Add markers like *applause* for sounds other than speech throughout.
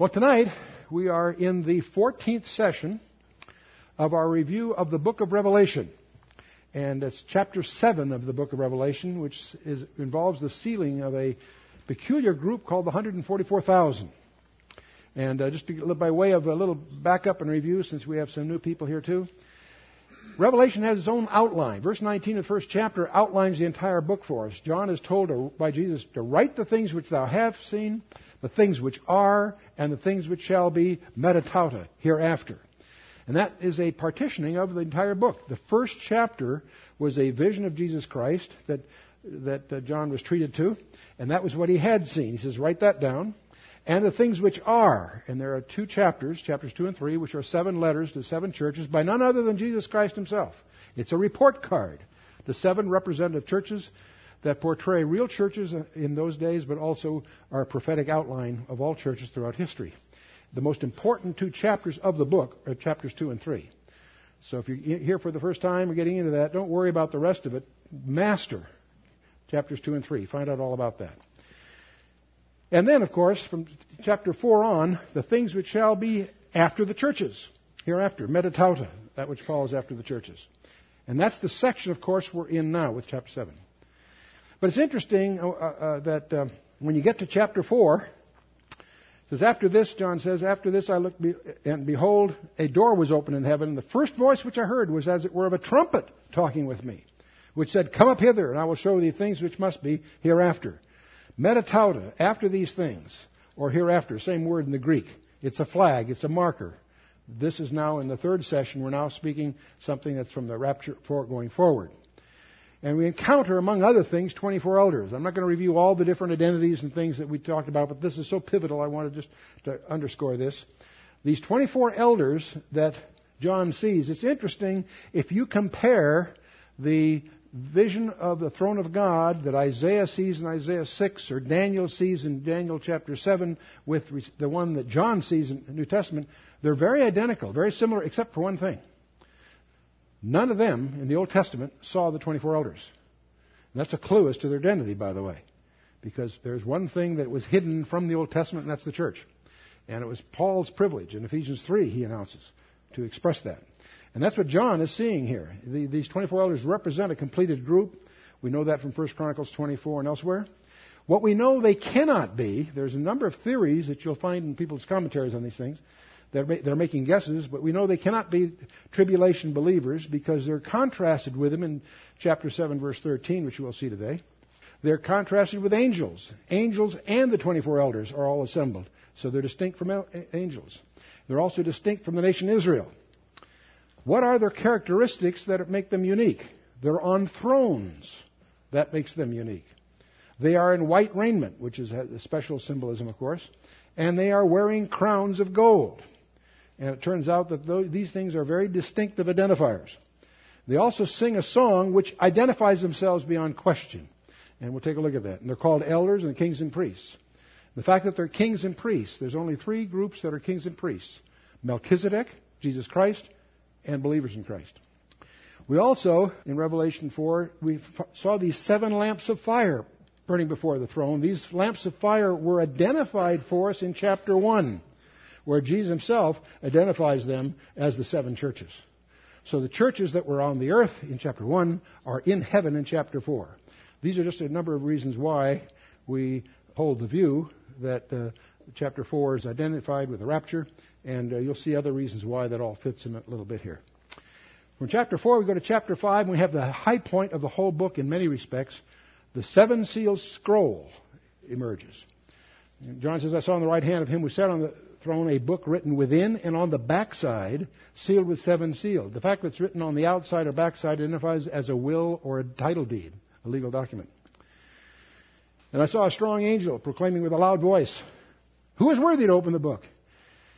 Well, tonight we are in the 14th session of our review of the book of Revelation. And it's chapter 7 of the book of Revelation, which is, involves the sealing of a peculiar group called the 144,000. And uh, just to, by way of a little backup and review, since we have some new people here too, Revelation has its own outline. Verse 19 of the first chapter outlines the entire book for us. John is told to, by Jesus to write the things which thou hast seen, the things which are, and the things which shall be metatauta hereafter. And that is a partitioning of the entire book. The first chapter was a vision of Jesus Christ that, that uh, John was treated to, and that was what he had seen. He says, write that down. And the things which are, and there are two chapters, chapters 2 and 3, which are seven letters to seven churches by none other than Jesus Christ himself. It's a report card to seven representative churches that portray real churches in those days, but also are a prophetic outline of all churches throughout history. The most important two chapters of the book are chapters 2 and 3. So if you're here for the first time or getting into that, don't worry about the rest of it. Master chapters 2 and 3. Find out all about that. And then, of course, from chapter 4 on, the things which shall be after the churches, hereafter, metatauta, that which follows after the churches. And that's the section, of course, we're in now with chapter 7. But it's interesting uh, uh, uh, that uh, when you get to chapter 4, it says, After this, John says, After this I looked, be- and behold, a door was opened in heaven. And the first voice which I heard was as it were of a trumpet talking with me, which said, Come up hither, and I will show thee things which must be hereafter. Metatauta, after these things, or hereafter, same word in the Greek. It's a flag, it's a marker. This is now in the third session. We're now speaking something that's from the rapture for going forward. And we encounter, among other things, 24 elders. I'm not going to review all the different identities and things that we talked about, but this is so pivotal, I wanted just to underscore this. These 24 elders that John sees, it's interesting if you compare the vision of the throne of God that Isaiah sees in Isaiah 6 or Daniel sees in Daniel chapter 7 with the one that John sees in the New Testament, they're very identical, very similar, except for one thing. None of them in the Old Testament saw the 24 elders. And that's a clue as to their identity, by the way. Because there's one thing that was hidden from the Old Testament, and that's the church. And it was Paul's privilege. In Ephesians 3, he announces to express that. And that's what John is seeing here. The, these 24 elders represent a completed group. We know that from 1 Chronicles 24 and elsewhere. What we know they cannot be, there's a number of theories that you'll find in people's commentaries on these things. They're, they're making guesses, but we know they cannot be tribulation believers because they're contrasted with them in chapter 7, verse 13, which we'll see today. They're contrasted with angels. Angels and the 24 elders are all assembled. So they're distinct from angels. They're also distinct from the nation Israel. What are their characteristics that make them unique? They're on thrones. That makes them unique. They are in white raiment, which is a special symbolism, of course, and they are wearing crowns of gold. And it turns out that these things are very distinctive identifiers. They also sing a song which identifies themselves beyond question. And we'll take a look at that. And they're called elders and kings and priests. The fact that they're kings and priests, there's only three groups that are kings and priests Melchizedek, Jesus Christ, and believers in Christ. We also, in Revelation 4, we saw these seven lamps of fire burning before the throne. These lamps of fire were identified for us in chapter 1 where Jesus himself identifies them as the seven churches. So the churches that were on the earth in chapter 1 are in heaven in chapter 4. These are just a number of reasons why we hold the view that uh, chapter 4 is identified with the rapture, and uh, you'll see other reasons why that all fits in a little bit here. From chapter 4, we go to chapter 5, and we have the high point of the whole book in many respects. The seven seals scroll emerges. John says, I saw on the right hand of him who sat on the throne a book written within and on the backside, sealed with seven seals. The fact that it's written on the outside or backside identifies as a will or a title deed, a legal document. And I saw a strong angel proclaiming with a loud voice, Who is worthy to open the book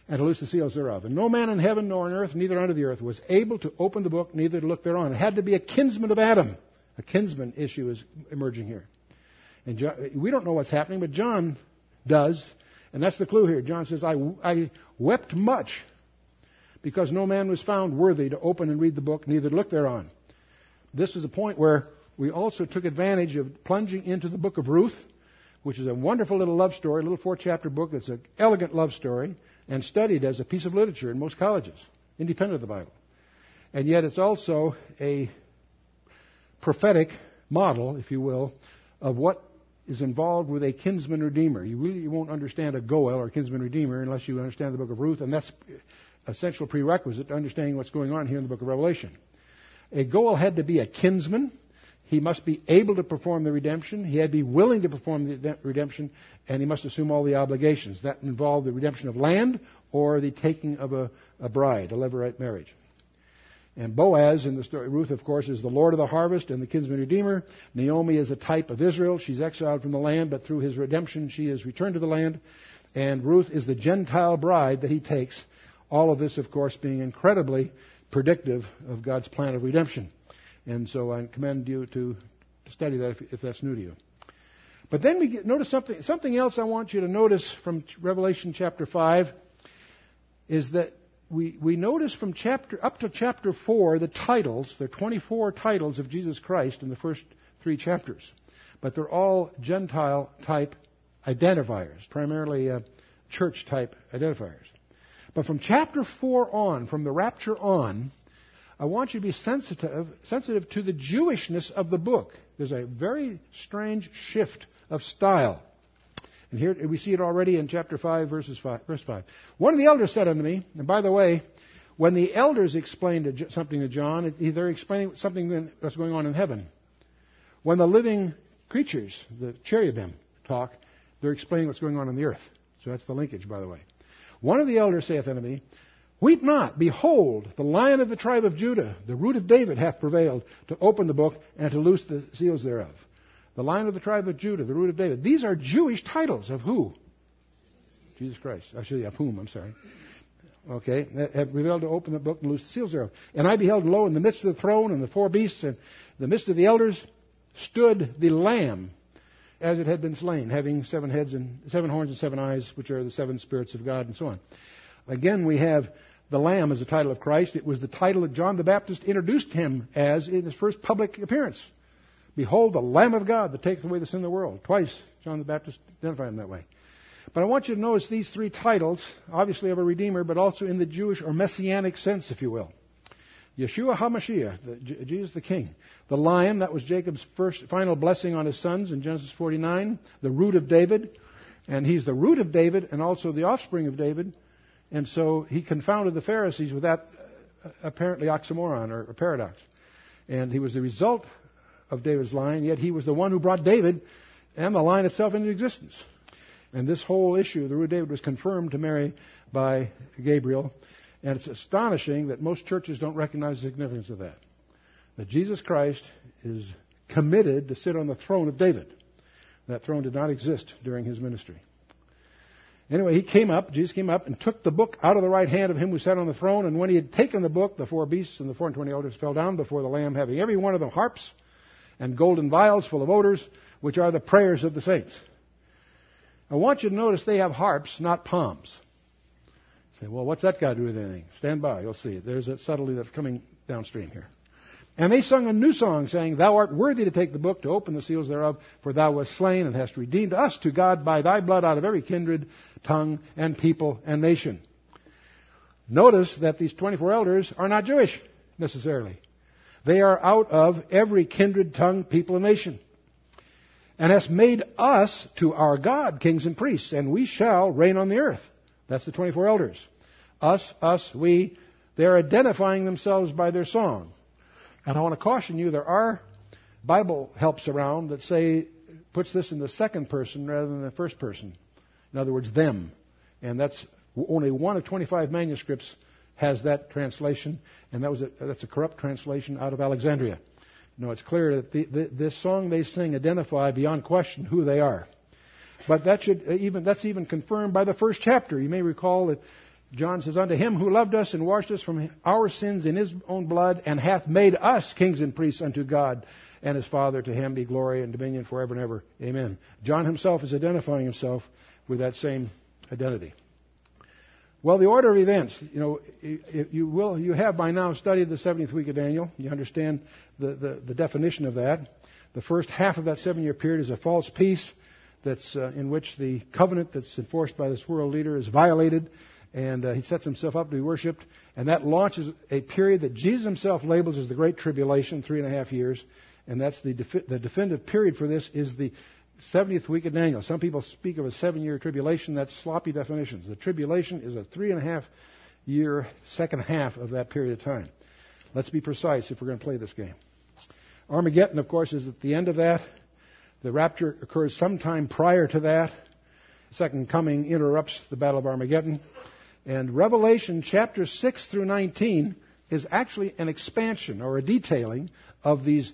and to loose the seals thereof? And no man in heaven nor on earth, neither under the earth, was able to open the book, neither to look thereon. It had to be a kinsman of Adam. A kinsman issue is emerging here. And John, we don't know what's happening, but John does. And that's the clue here. John says, I, I wept much because no man was found worthy to open and read the book, neither to look thereon. This is a point where we also took advantage of plunging into the book of Ruth, which is a wonderful little love story, a little four chapter book that's an elegant love story and studied as a piece of literature in most colleges, independent of the Bible. And yet it's also a prophetic model, if you will, of what is involved with a kinsman redeemer. You really won't understand a Goel or kinsman redeemer unless you understand the book of Ruth, and that's essential prerequisite to understanding what's going on here in the book of Revelation. A Goel had to be a kinsman. He must be able to perform the redemption. He had to be willing to perform the redemption, and he must assume all the obligations. That involved the redemption of land or the taking of a, a bride, a levirate marriage. And Boaz in the story, Ruth, of course, is the Lord of the harvest and the kinsman redeemer. Naomi is a type of Israel. She's exiled from the land, but through his redemption, she is returned to the land. And Ruth is the Gentile bride that he takes. All of this, of course, being incredibly predictive of God's plan of redemption. And so I commend you to study that if, if that's new to you. But then we get, notice something, something else I want you to notice from Revelation chapter 5 is that we, we notice from chapter up to chapter 4 the titles, there are 24 titles of Jesus Christ in the first three chapters. But they're all Gentile type identifiers, primarily uh, church type identifiers. But from chapter 4 on, from the rapture on, I want you to be sensitive, sensitive to the Jewishness of the book. There's a very strange shift of style. And here we see it already in chapter 5, verses 5, verse 5. One of the elders said unto me, and by the way, when the elders explained something to John, they're explaining something that's going on in heaven. When the living creatures, the cherubim, talk, they're explaining what's going on in the earth. So that's the linkage, by the way. One of the elders saith unto me, Weep not, behold, the lion of the tribe of Judah, the root of David, hath prevailed to open the book and to loose the seals thereof the lion of the tribe of Judah, the root of David. These are Jewish titles of who? Jesus Christ. Oh, Actually, of whom, I'm sorry. Okay, have prevailed to open the book and loose the seals thereof. And I beheld, lo, in the midst of the throne and the four beasts and the midst of the elders stood the Lamb as it had been slain, having seven heads and seven horns and seven eyes, which are the seven spirits of God, and so on. Again, we have the Lamb as the title of Christ. It was the title that John the Baptist introduced him as in his first public appearance. Behold, the Lamb of God that takes away the sin of the world. Twice, John the Baptist identified him that way. But I want you to notice these three titles, obviously of a Redeemer, but also in the Jewish or Messianic sense, if you will. Yeshua HaMashiach, the, Jesus the King. The lion, that was Jacob's first, final blessing on his sons in Genesis 49. The root of David. And he's the root of David and also the offspring of David. And so he confounded the Pharisees with that uh, apparently oxymoron or, or paradox. And he was the result of David's line, yet he was the one who brought David and the line itself into existence. And this whole issue, the root of David, was confirmed to Mary by Gabriel. And it's astonishing that most churches don't recognize the significance of that. That Jesus Christ is committed to sit on the throne of David. That throne did not exist during his ministry. Anyway, he came up, Jesus came up and took the book out of the right hand of him who sat on the throne. And when he had taken the book, the four beasts and the four and twenty elders fell down before the Lamb, having every one of them harps and golden vials full of odors, which are the prayers of the saints. I want you to notice they have harps, not palms. You say, well, what's that got to do with anything? Stand by, you'll see. There's a subtlety that's coming downstream here. And they sung a new song, saying, Thou art worthy to take the book, to open the seals thereof, for thou wast slain and hast redeemed us to God by thy blood out of every kindred, tongue, and people and nation. Notice that these 24 elders are not Jewish, necessarily. They are out of every kindred, tongue, people, and nation. And has made us to our God kings and priests, and we shall reign on the earth. That's the 24 elders. Us, us, we. They're identifying themselves by their song. And I want to caution you, there are Bible helps around that say, puts this in the second person rather than the first person. In other words, them. And that's only one of 25 manuscripts has that translation, and that was a, that's a corrupt translation out of Alexandria. No, it's clear that the, the, this song they sing identify beyond question who they are. But that should uh, even that's even confirmed by the first chapter. You may recall that John says, "Unto him who loved us and washed us from our sins in his own blood, and hath made us kings and priests unto God and his Father. To him be glory and dominion forever and ever. Amen." John himself is identifying himself with that same identity. Well, the order of events, you know, you will, you have by now studied the 70th week of Daniel. You understand the, the, the definition of that. The first half of that seven year period is a false peace. that's uh, in which the covenant that's enforced by this world leader is violated, and uh, he sets himself up to be worshipped, and that launches a period that Jesus himself labels as the Great Tribulation, three and a half years, and that's the, the definitive period for this is the 70th week of Daniel. Some people speak of a seven-year tribulation. That's sloppy definitions. The tribulation is a three and a half year second half of that period of time. Let's be precise if we're going to play this game. Armageddon, of course, is at the end of that. The rapture occurs sometime prior to that. Second coming interrupts the Battle of Armageddon. And Revelation chapter 6 through 19 is actually an expansion or a detailing of these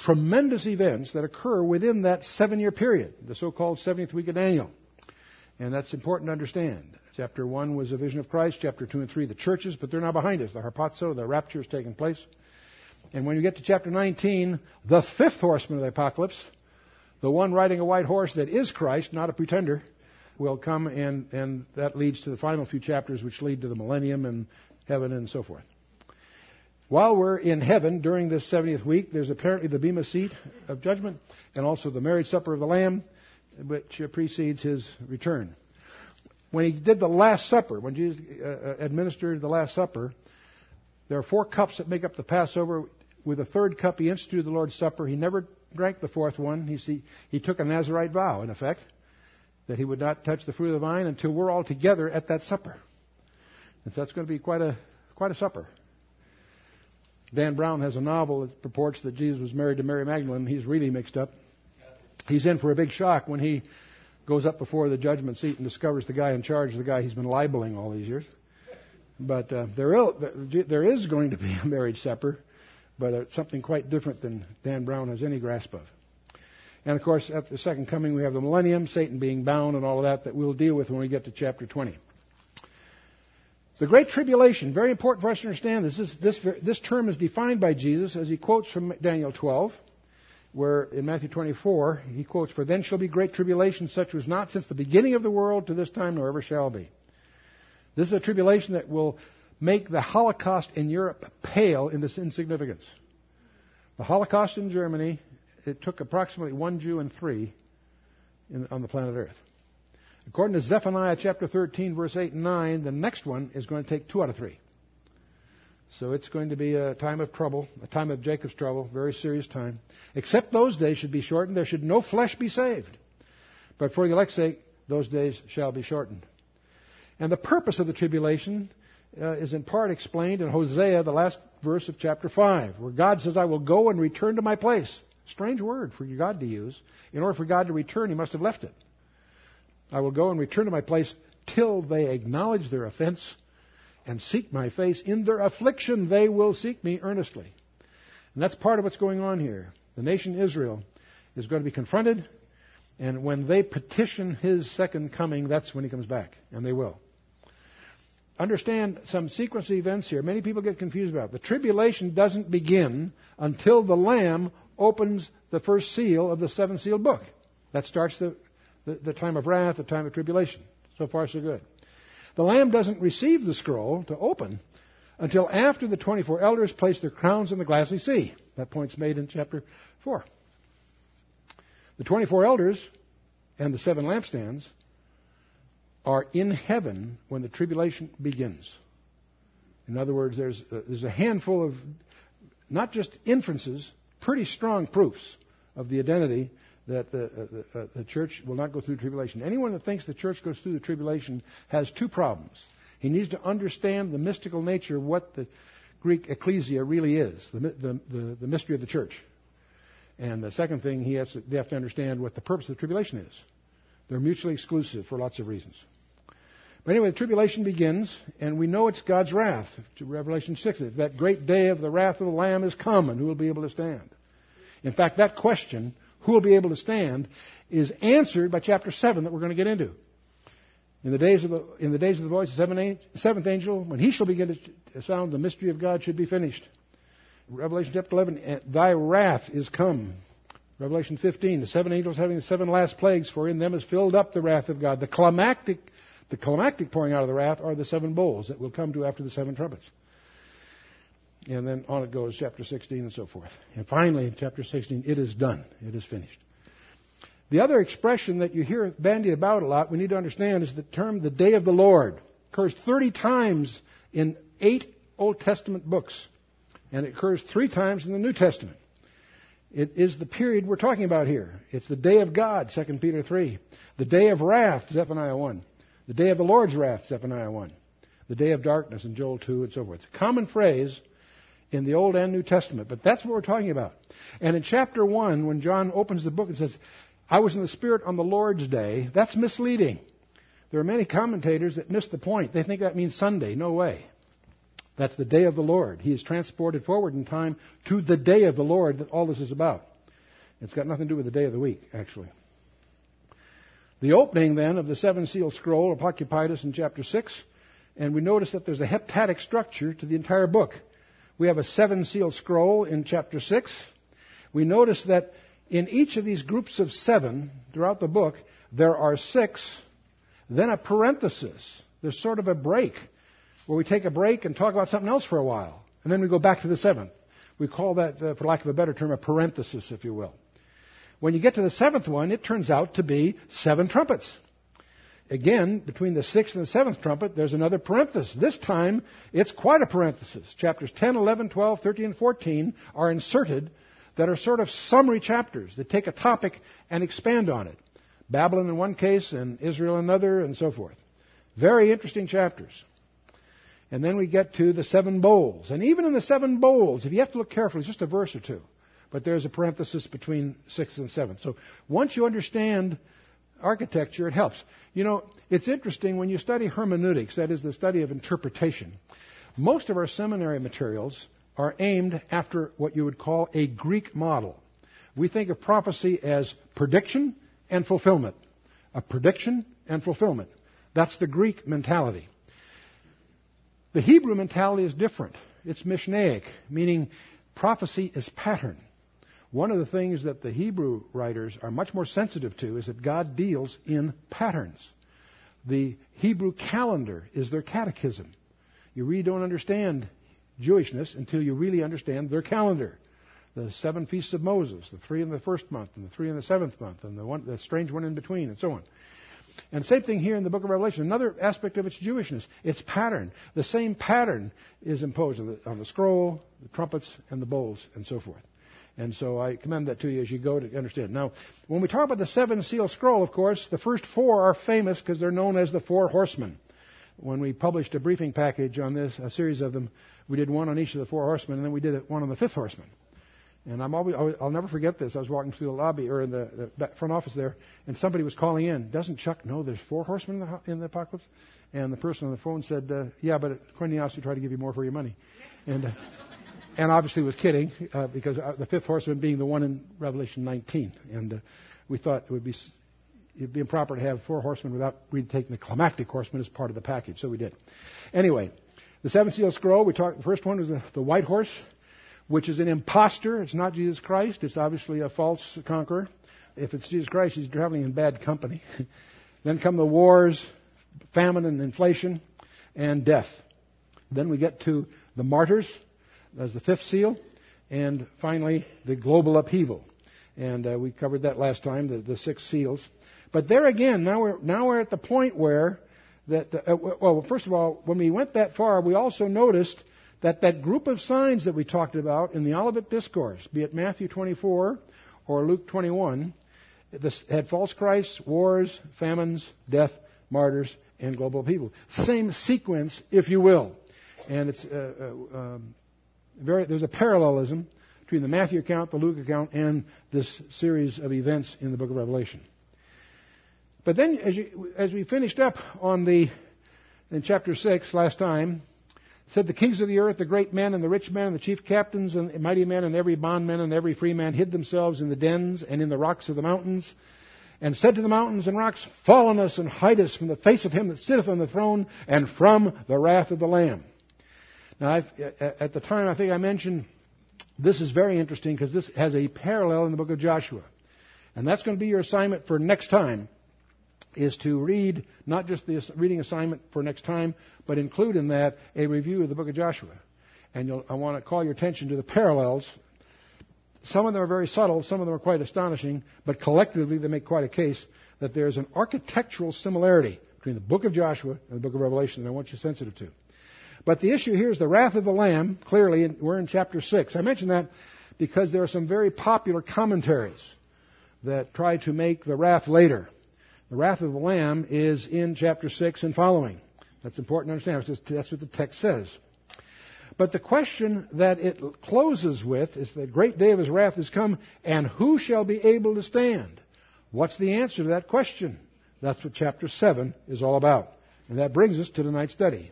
tremendous events that occur within that seven year period, the so called 70th week of Daniel. And that's important to understand. Chapter 1 was a vision of Christ. Chapter 2 and 3, the churches, but they're now behind us. The harpazo, the rapture is taking place. And when you get to chapter 19, the fifth horseman of the apocalypse, the one riding a white horse that is Christ, not a pretender, will come, and, and that leads to the final few chapters, which lead to the millennium and heaven and so forth. While we're in heaven during this 70th week, there's apparently the Bema seat of judgment and also the marriage supper of the Lamb, which precedes his return. When he did the Last Supper, when Jesus uh, uh, administered the Last Supper, there are four cups that make up the Passover. With the third cup, he instituted the Lord's Supper. He never drank the fourth one. He, he, he took a Nazarite vow, in effect, that he would not touch the fruit of the vine until we're all together at that supper. And so that's going to be quite a, quite a supper. Dan Brown has a novel that purports that Jesus was married to Mary Magdalene. He's really mixed up. He's in for a big shock when he goes up before the judgment seat and discovers the guy in charge, the guy he's been libeling all these years. But uh, there, there is going to be a marriage supper, but it's something quite different than Dan Brown has any grasp of. And of course, at the second coming, we have the millennium, Satan being bound, and all of that that we'll deal with when we get to chapter 20. The Great Tribulation, very important for us to understand this. This, this, this term is defined by Jesus as he quotes from Daniel 12 where in Matthew 24 he quotes, For then shall be great tribulation, such was not since the beginning of the world to this time, nor ever shall be. This is a tribulation that will make the Holocaust in Europe pale in its insignificance. The Holocaust in Germany, it took approximately one Jew and three in, on the planet Earth. According to Zephaniah chapter 13, verse 8 and 9, the next one is going to take two out of three. So it's going to be a time of trouble, a time of Jacob's trouble, very serious time. Except those days should be shortened. There should no flesh be saved. But for the elect's sake, those days shall be shortened. And the purpose of the tribulation uh, is in part explained in Hosea, the last verse of chapter 5, where God says, I will go and return to my place. Strange word for God to use. In order for God to return, he must have left it. I will go and return to my place till they acknowledge their offense and seek my face. In their affliction, they will seek me earnestly. And that's part of what's going on here. The nation Israel is going to be confronted, and when they petition his second coming, that's when he comes back, and they will. Understand some sequence of events here. Many people get confused about it. The tribulation doesn't begin until the Lamb opens the first seal of the seven sealed book. That starts the, the, the time of wrath, the time of tribulation. So far, so good. The Lamb doesn't receive the scroll to open until after the 24 elders place their crowns in the glassy sea. That point's made in chapter 4. The 24 elders and the seven lampstands are in heaven when the tribulation begins. In other words, there's a, there's a handful of not just inferences, pretty strong proofs of the identity that the, uh, the, uh, the church will not go through tribulation. Anyone that thinks the church goes through the tribulation has two problems. He needs to understand the mystical nature of what the Greek ecclesia really is, the, the, the, the mystery of the church. And the second thing, he has to, they have to understand what the purpose of the tribulation is. They're mutually exclusive for lots of reasons. But anyway, the tribulation begins, and we know it's God's wrath. Revelation 6, that great day of the wrath of the Lamb is come, and who will be able to stand? In fact, that question who will be able to stand, is answered by chapter 7 that we're going to get into. In the days of the, in the, days of the voice the seventh angel, when he shall begin to sound, the mystery of God should be finished. Revelation chapter 11, thy wrath is come. Revelation 15, the seven angels having the seven last plagues, for in them is filled up the wrath of God. The climactic, the climactic pouring out of the wrath are the seven bowls that will come to after the seven trumpets. And then on it goes, chapter 16 and so forth. And finally, in chapter 16, it is done. It is finished. The other expression that you hear bandied about a lot, we need to understand, is the term the day of the Lord. It occurs 30 times in eight Old Testament books, and it occurs three times in the New Testament. It is the period we're talking about here. It's the day of God, 2 Peter 3. The day of wrath, Zephaniah 1. The day of the Lord's wrath, Zephaniah 1. The day of darkness in Joel 2, and so forth. It's a common phrase in the Old and New Testament, but that's what we're talking about. And in chapter 1, when John opens the book and says, I was in the Spirit on the Lord's day, that's misleading. There are many commentators that miss the point. They think that means Sunday. No way. That's the day of the Lord. He is transported forward in time to the day of the Lord that all this is about. It's got nothing to do with the day of the week, actually. The opening then of the seven seal scroll occupied us in chapter 6, and we notice that there's a heptadic structure to the entire book. We have a seven seal scroll in chapter 6. We notice that in each of these groups of seven throughout the book, there are six, then a parenthesis. There's sort of a break where we take a break and talk about something else for a while. And then we go back to the seventh. We call that, uh, for lack of a better term, a parenthesis, if you will. When you get to the seventh one, it turns out to be seven trumpets. Again, between the sixth and the seventh trumpet, there's another parenthesis. This time, it's quite a parenthesis. Chapters 10, 11, 12, 13, and 14 are inserted that are sort of summary chapters that take a topic and expand on it. Babylon in one case, and Israel in another, and so forth. Very interesting chapters. And then we get to the seven bowls. And even in the seven bowls, if you have to look carefully, it's just a verse or two. But there's a parenthesis between sixth and seventh. So once you understand architecture, it helps. You know, it's interesting when you study hermeneutics, that is the study of interpretation. Most of our seminary materials are aimed after what you would call a Greek model. We think of prophecy as prediction and fulfillment. A prediction and fulfillment. That's the Greek mentality. The Hebrew mentality is different. It's Mishnaic, meaning prophecy is pattern. One of the things that the Hebrew writers are much more sensitive to is that God deals in patterns. The Hebrew calendar is their catechism. You really don't understand Jewishness until you really understand their calendar. The seven feasts of Moses, the three in the first month, and the three in the seventh month, and the, one, the strange one in between, and so on. And same thing here in the book of Revelation. Another aspect of its Jewishness, its pattern. The same pattern is imposed on the, on the scroll, the trumpets, and the bowls, and so forth. And so I commend that to you as you go to understand. Now, when we talk about the seven seal scroll, of course, the first four are famous because they're known as the four horsemen. When we published a briefing package on this, a series of them, we did one on each of the four horsemen, and then we did one on the fifth horseman. And I'm always, I'll never forget this. I was walking through the lobby or in the, the front office there, and somebody was calling in. Doesn't Chuck know there's four horsemen in the, in the apocalypse? And the person on the phone said, uh, "Yeah, but according to us, we try to give you more for your money." And uh, and obviously was kidding uh, because uh, the fifth horseman being the one in Revelation 19, and uh, we thought it would be it'd be improper to have four horsemen without taking the climactic horseman as part of the package. So we did. Anyway, the seven seal scroll. We talked. The first one was the, the white horse which is an impostor. It's not Jesus Christ. It's obviously a false conqueror. If it's Jesus Christ, he's traveling in bad company. *laughs* then come the wars, famine and inflation, and death. Then we get to the martyrs as the fifth seal, and finally the global upheaval. And uh, we covered that last time, the, the six seals. But there again, now we're now we're at the point where that uh, well, first of all, when we went that far, we also noticed that that group of signs that we talked about in the Olivet Discourse, be it Matthew 24 or Luke 21, this had false Christs, wars, famines, death, martyrs, and global people. Same sequence, if you will. And it's uh, uh, um, very, there's a parallelism between the Matthew account, the Luke account, and this series of events in the book of Revelation. But then, as, you, as we finished up on the in chapter six last time, said the kings of the earth, the great men and the rich men and the chief captains and the mighty men and every bondman and every free man hid themselves in the dens and in the rocks of the mountains and said to the mountains and rocks, Fall on us and hide us from the face of him that sitteth on the throne and from the wrath of the Lamb. Now, I've, at the time, I think I mentioned this is very interesting because this has a parallel in the book of Joshua. And that's going to be your assignment for next time is to read not just the reading assignment for next time, but include in that a review of the book of Joshua. And I want to call your attention to the parallels some of them are very subtle, some of them are quite astonishing, but collectively they make quite a case that there's an architectural similarity between the book of Joshua and the book of Revelation that I want you sensitive to. But the issue here is the wrath of the Lamb, clearly, we're in chapter 6. I mention that because there are some very popular commentaries that try to make the wrath later. The wrath of the Lamb is in chapter 6 and following. That's important to understand. That's what the text says. But the question that it closes with is the great day of his wrath has come, and who shall be able to stand? What's the answer to that question? That's what chapter 7 is all about. And that brings us to tonight's study.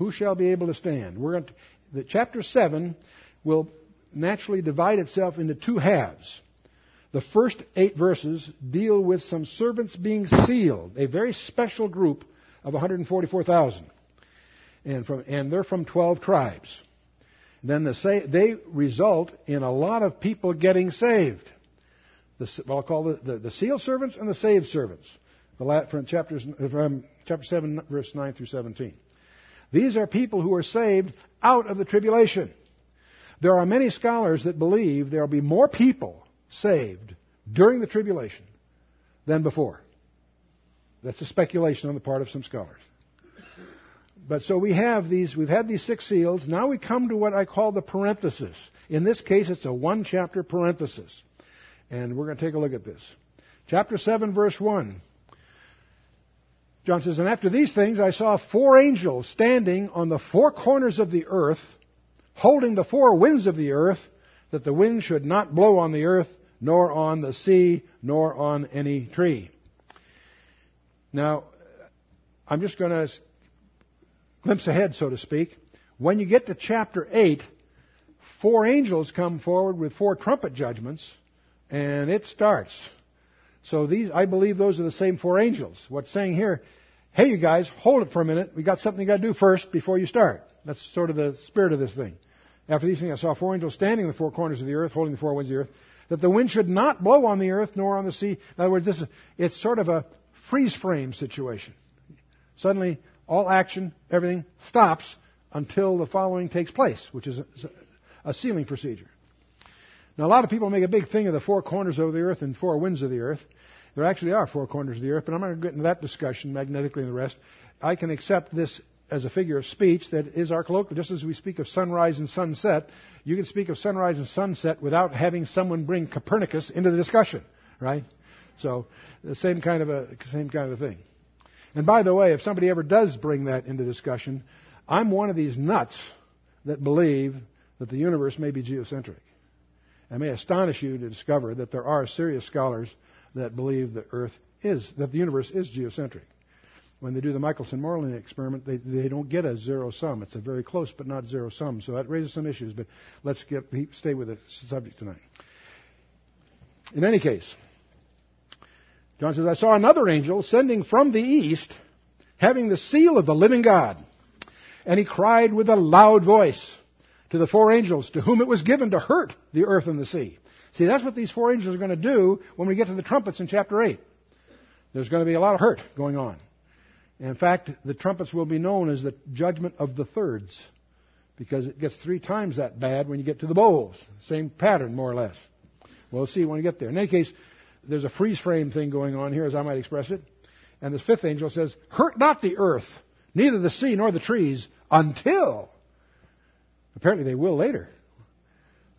Who shall be able to stand? We're going to, the chapter 7 will naturally divide itself into two halves. The first eight verses deal with some servants being sealed, a very special group of 144,000. And, from, and they're from 12 tribes. Then the, they result in a lot of people getting saved. The, what I'll call the, the, the sealed servants and the saved servants. The, from, chapters, from chapter 7, verse 9 through 17. These are people who are saved out of the tribulation. There are many scholars that believe there will be more people saved during the tribulation than before. That's a speculation on the part of some scholars. But so we have these, we've had these six seals. Now we come to what I call the parenthesis. In this case, it's a one chapter parenthesis. And we're going to take a look at this. Chapter 7, verse 1. John says, And after these things I saw four angels standing on the four corners of the earth, holding the four winds of the earth, that the wind should not blow on the earth, nor on the sea, nor on any tree. Now, I'm just going to glimpse ahead, so to speak. When you get to chapter 8, four angels come forward with four trumpet judgments, and it starts. So these, I believe those are the same four angels. What's saying here, hey you guys, hold it for a minute. We got something you got to do first before you start. That's sort of the spirit of this thing. After these things, I saw four angels standing in the four corners of the earth, holding the four winds of the earth, that the wind should not blow on the earth nor on the sea. In other words, this is, it's sort of a freeze frame situation. Suddenly, all action, everything stops until the following takes place, which is a, a sealing procedure. Now, a lot of people make a big thing of the four corners of the earth and four winds of the earth. There actually are four corners of the earth, but I'm not going to get into that discussion magnetically and the rest. I can accept this as a figure of speech that is our colloquial. Just as we speak of sunrise and sunset, you can speak of sunrise and sunset without having someone bring Copernicus into the discussion, right? So, the same kind of a same kind of a thing. And by the way, if somebody ever does bring that into discussion, I'm one of these nuts that believe that the universe may be geocentric. It may astonish you to discover that there are serious scholars that believe that Earth is, that the universe is geocentric. When they do the Michelson-Morley experiment, they, they don't get a zero sum. It's a very close but not zero sum. So that raises some issues, but let's get, stay with the subject tonight. In any case, John says, I saw another angel sending from the east, having the seal of the living God. And he cried with a loud voice to the four angels to whom it was given to hurt the earth and the sea. See, that's what these four angels are going to do when we get to the trumpets in chapter 8. There's going to be a lot of hurt going on. In fact, the trumpets will be known as the judgment of the thirds because it gets three times that bad when you get to the bowls. Same pattern, more or less. We'll see when we get there. In any case, there's a freeze frame thing going on here, as I might express it. And this fifth angel says, Hurt not the earth, neither the sea nor the trees, until, apparently they will later,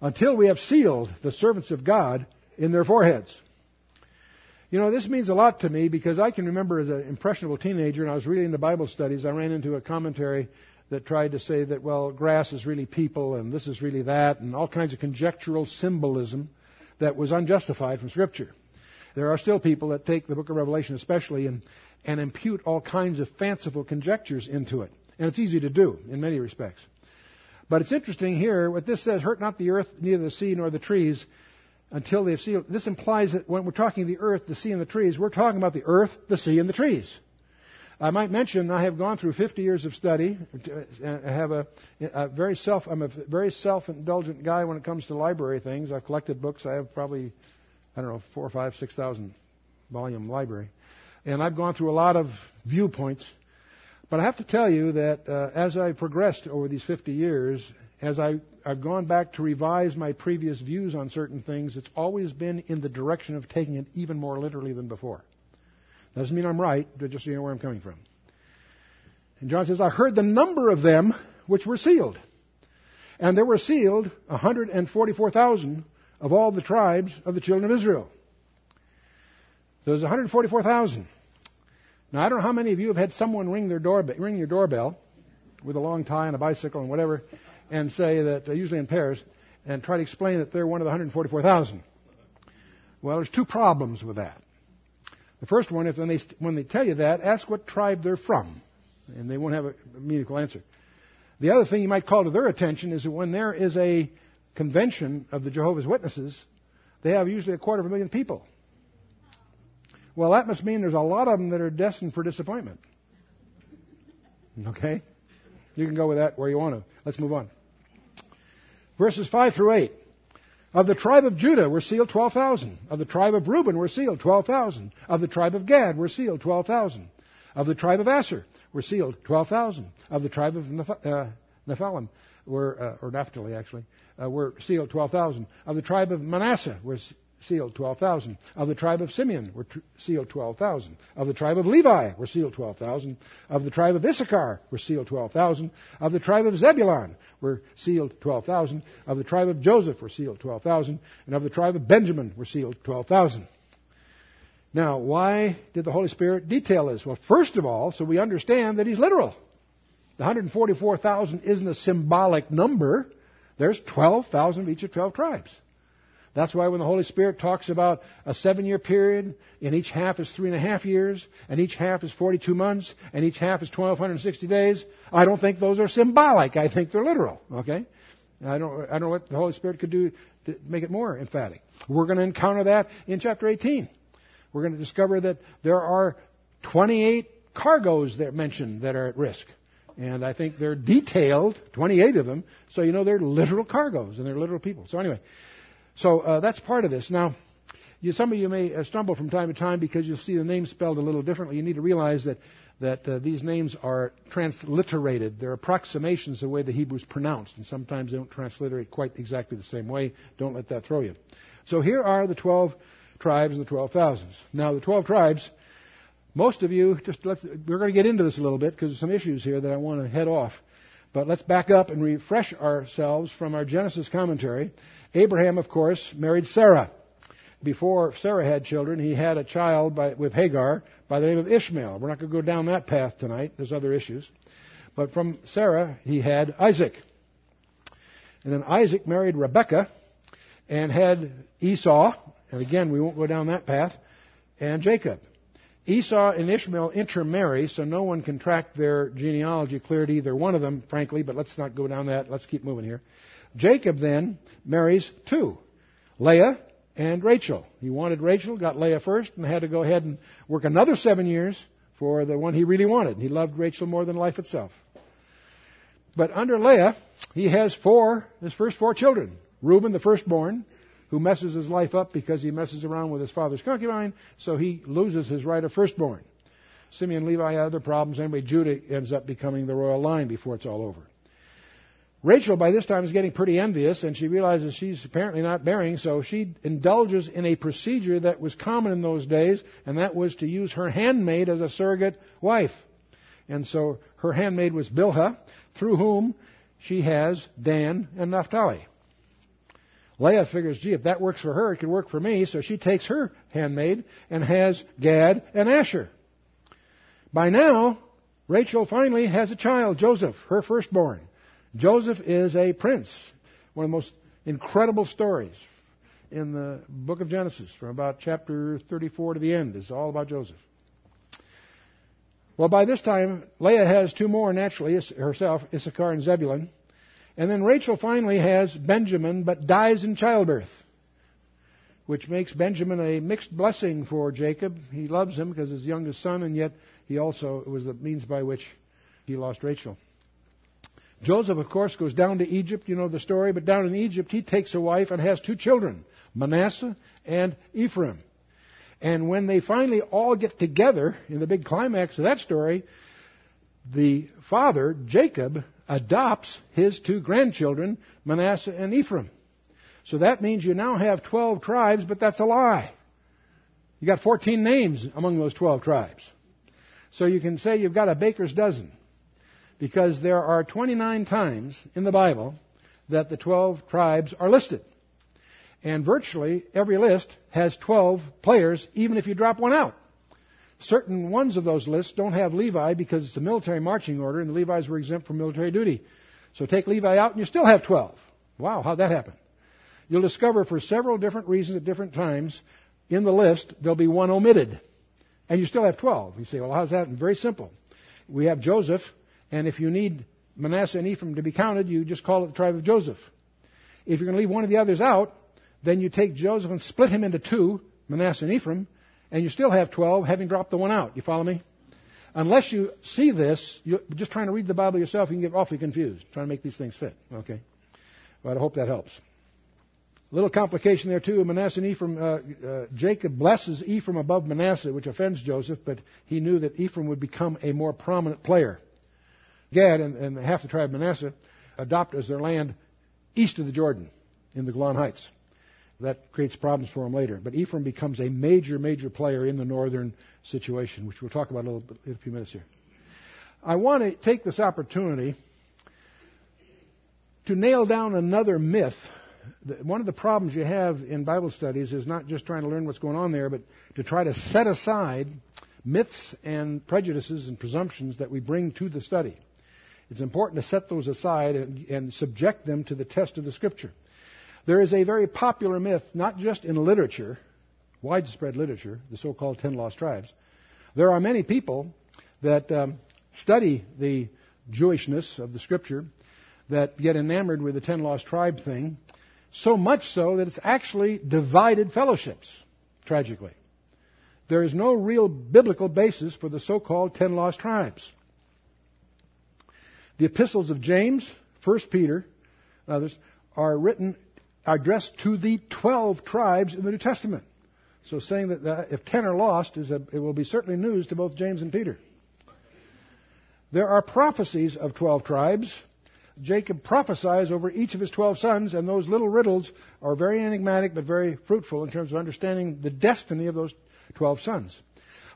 until we have sealed the servants of God in their foreheads. You know, this means a lot to me because I can remember as an impressionable teenager, and I was reading the Bible studies, I ran into a commentary that tried to say that, well, grass is really people, and this is really that, and all kinds of conjectural symbolism that was unjustified from Scripture. There are still people that take the book of Revelation especially and, and impute all kinds of fanciful conjectures into it. And it's easy to do in many respects. But it's interesting here, what this says, hurt not the earth, neither the sea nor the trees, until they have sealed. This implies that when we're talking the earth, the sea, and the trees, we're talking about the earth, the sea, and the trees. I might mention I have gone through 50 years of study. I have a, a very self. I'm a very self-indulgent guy when it comes to library things. I've collected books. I have probably I don't know, four, five, six thousand volume library. And I've gone through a lot of viewpoints. But I have to tell you that uh, as I progressed over these 50 years, as I, I've gone back to revise my previous views on certain things, it's always been in the direction of taking it even more literally than before. That Doesn't mean I'm right, but just so you know where I'm coming from. And John says, I heard the number of them which were sealed. And there were sealed 144,000 of all the tribes of the children of Israel. So there's 144,000. Now I don't know how many of you have had someone ring their doorbell, ring your doorbell with a long tie and a bicycle and whatever, and say that uh, usually in pairs, and try to explain that they're one of the 144,000. Well, there's two problems with that. The first one, if when they when they tell you that, ask what tribe they're from, and they won't have a meaningful answer. The other thing you might call to their attention is that when there is a convention of the Jehovah's Witnesses, they have usually a quarter of a million people. Well, that must mean there's a lot of them that are destined for disappointment. Okay? You can go with that where you want to. Let's move on. Verses 5 through 8. Of the tribe of Judah were sealed 12,000. Of the tribe of Reuben were sealed 12,000. Of the tribe of Gad were sealed 12,000. Of the tribe of Asher were sealed 12,000. Of the tribe of uh, Nephalim were, uh, or Naphtali actually, uh, were sealed 12,000. Of the tribe of Manasseh were sealed 12,000. Of the tribe of Simeon were sealed 12,000. Of the tribe of Levi were sealed 12,000. Of the tribe of Issachar were sealed 12,000. Of the tribe of Zebulun were sealed 12,000. Of the tribe of Joseph were sealed 12,000. And of the tribe of Benjamin were sealed 12,000. Now, why did the Holy Spirit detail this? Well, first of all, so we understand that He's literal. The 144,000 isn't a symbolic number. There's 12,000 of each of 12 tribes. That's why when the Holy Spirit talks about a seven year period, and each half is three and a half years, and each half is 42 months, and each half is 1260 days, I don't think those are symbolic. I think they're literal. Okay? I don't, I don't know what the Holy Spirit could do to make it more emphatic. We're going to encounter that in chapter 18. We're going to discover that there are 28 cargoes that are mentioned that are at risk. And I think they're detailed, 28 of them, so you know they're literal cargoes and they're literal people. So anyway, so uh, that's part of this. Now, you, some of you may uh, stumble from time to time because you'll see the name spelled a little differently. You need to realize that that uh, these names are transliterated. They're approximations of the way the Hebrew's pronounced, and sometimes they don't transliterate quite exactly the same way. Don't let that throw you. So here are the 12 tribes and the 12 thousands. Now, the 12 tribes, most of you, just let's, we're going to get into this a little bit because there's some issues here that I want to head off. But let's back up and refresh ourselves from our Genesis commentary Abraham, of course, married Sarah. Before Sarah had children, he had a child by, with Hagar by the name of Ishmael. We're not going to go down that path tonight. There's other issues. But from Sarah, he had Isaac. And then Isaac married Rebekah and had Esau. And again, we won't go down that path. And Jacob. Esau and Ishmael intermarry, so no one can track their genealogy clear to either one of them, frankly, but let's not go down that. Let's keep moving here. Jacob then marries two Leah and Rachel. He wanted Rachel, got Leah first, and had to go ahead and work another seven years for the one he really wanted. He loved Rachel more than life itself. But under Leah, he has four, his first four children. Reuben, the firstborn, who messes his life up because he messes around with his father's concubine, so he loses his right of firstborn. Simeon, and Levi, had other problems. Anyway, Judah ends up becoming the royal line before it's all over. Rachel, by this time, is getting pretty envious, and she realizes she's apparently not bearing, so she indulges in a procedure that was common in those days, and that was to use her handmaid as a surrogate wife. And so her handmaid was Bilhah, through whom she has Dan and Naphtali. Leah figures, gee, if that works for her, it could work for me, so she takes her handmaid and has Gad and Asher. By now, Rachel finally has a child, Joseph, her firstborn. Joseph is a prince. One of the most incredible stories in the book of Genesis, from about chapter 34 to the end, is all about Joseph. Well, by this time, Leah has two more naturally herself, Issachar and Zebulun. And then Rachel finally has Benjamin, but dies in childbirth, which makes Benjamin a mixed blessing for Jacob. He loves him because his youngest son, and yet he also was the means by which he lost Rachel. Joseph, of course, goes down to Egypt. You know the story. But down in Egypt, he takes a wife and has two children, Manasseh and Ephraim. And when they finally all get together in the big climax of that story, the father, Jacob, adopts his two grandchildren, Manasseh and Ephraim. So that means you now have 12 tribes, but that's a lie. You got 14 names among those 12 tribes. So you can say you've got a baker's dozen. Because there are 29 times in the Bible that the 12 tribes are listed. And virtually every list has 12 players, even if you drop one out. Certain ones of those lists don't have Levi because it's a military marching order and the Levites were exempt from military duty. So take Levi out and you still have 12. Wow, how'd that happen? You'll discover for several different reasons at different times in the list there'll be one omitted. And you still have 12. You say, well, how's that? Very simple. We have Joseph, and if you need Manasseh and Ephraim to be counted, you just call it the tribe of Joseph. If you're going to leave one of the others out, then you take Joseph and split him into two, Manasseh and Ephraim, and you still have 12, having dropped the one out. You follow me? Unless you see this, you're just trying to read the Bible yourself, you can get awfully confused trying to make these things fit. Okay? But I hope that helps. A little complication there too. Manasseh and Ephraim, uh, uh, Jacob blesses Ephraim above Manasseh, which offends Joseph, but he knew that Ephraim would become a more prominent player. Gad and, and half the tribe of Manasseh adopt as their land east of the Jordan in the Golan Heights. That creates problems for him later. But Ephraim becomes a major, major player in the northern situation, which we'll talk about a little bit in a few minutes here. I want to take this opportunity to nail down another myth. One of the problems you have in Bible studies is not just trying to learn what's going on there, but to try to set aside myths and prejudices and presumptions that we bring to the study. It's important to set those aside and, and subject them to the test of the Scripture. There is a very popular myth, not just in literature, widespread literature, the so called Ten Lost Tribes. There are many people that um, study the Jewishness of the Scripture that get enamored with the Ten Lost Tribe thing, so much so that it's actually divided fellowships, tragically. There is no real biblical basis for the so called Ten Lost Tribes. The epistles of James, 1 Peter, others, are written addressed to the 12 tribes in the New Testament. So saying that, that if 10 are lost, is a, it will be certainly news to both James and Peter. There are prophecies of 12 tribes. Jacob prophesies over each of his 12 sons, and those little riddles are very enigmatic but very fruitful in terms of understanding the destiny of those 12 sons.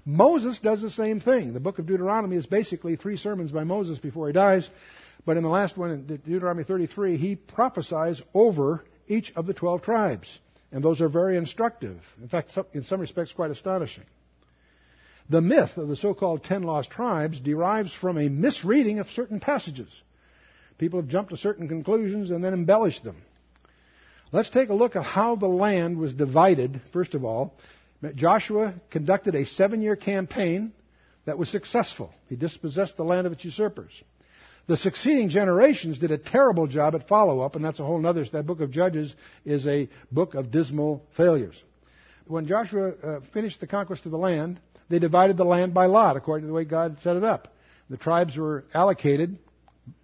Moses does the same thing. The book of Deuteronomy is basically three sermons by Moses before he dies. But in the last one, in Deuteronomy 33, he prophesies over each of the 12 tribes. And those are very instructive. In fact, in some respects, quite astonishing. The myth of the so called ten lost tribes derives from a misreading of certain passages. People have jumped to certain conclusions and then embellished them. Let's take a look at how the land was divided, first of all. Joshua conducted a seven year campaign that was successful. He dispossessed the land of its usurpers. The succeeding generations did a terrible job at follow up, and that's a whole other. That book of Judges is a book of dismal failures. When Joshua uh, finished the conquest of the land, they divided the land by lot, according to the way God set it up. The tribes were allocated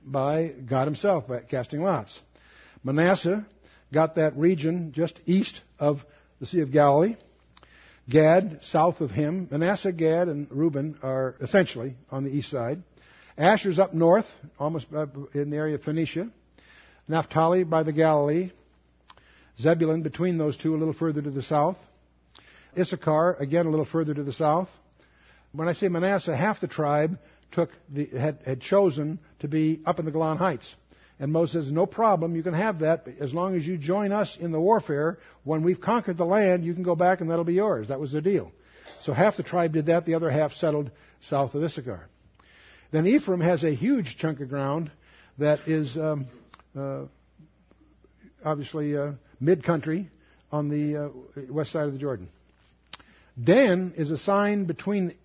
by God Himself by casting lots. Manasseh got that region just east of the Sea of Galilee. Gad, south of him. Manasseh, Gad, and Reuben are essentially on the east side. Asher's up north, almost uh, in the area of Phoenicia. Naphtali by the Galilee. Zebulun between those two, a little further to the south. Issachar, again, a little further to the south. When I say Manasseh, half the tribe took the, had, had chosen to be up in the Golan Heights. And Moses says, no problem, you can have that, as long as you join us in the warfare. When we've conquered the land, you can go back and that'll be yours. That was the deal. So half the tribe did that, the other half settled south of Issachar. Then Ephraim has a huge chunk of ground that is um, uh, obviously uh, mid country on the uh, west side of the Jordan. Dan is assigned between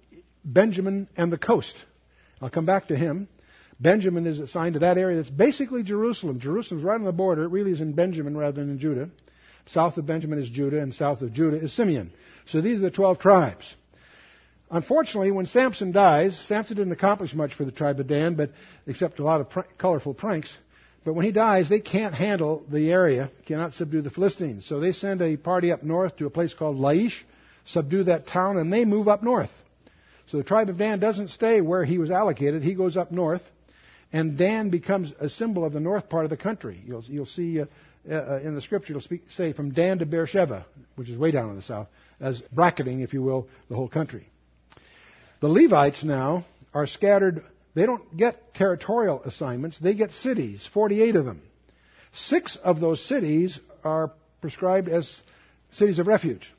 Benjamin and the coast. I'll come back to him. Benjamin is assigned to that area that's basically Jerusalem. Jerusalem's right on the border. It really is in Benjamin rather than in Judah. South of Benjamin is Judah, and south of Judah is Simeon. So these are the 12 tribes. Unfortunately, when Samson dies, Samson didn't accomplish much for the tribe of Dan, but except a lot of pr- colorful pranks. But when he dies, they can't handle the area, cannot subdue the Philistines. So they send a party up north to a place called Laish, subdue that town, and they move up north. So the tribe of Dan doesn't stay where he was allocated. He goes up north, and Dan becomes a symbol of the north part of the country. You'll, you'll see uh, uh, in the scripture, it'll speak, say from Dan to Beersheba, which is way down in the south, as bracketing, if you will, the whole country. The Levites now are scattered. They don't get territorial assignments. They get cities, 48 of them. Six of those cities are prescribed as cities of refuge.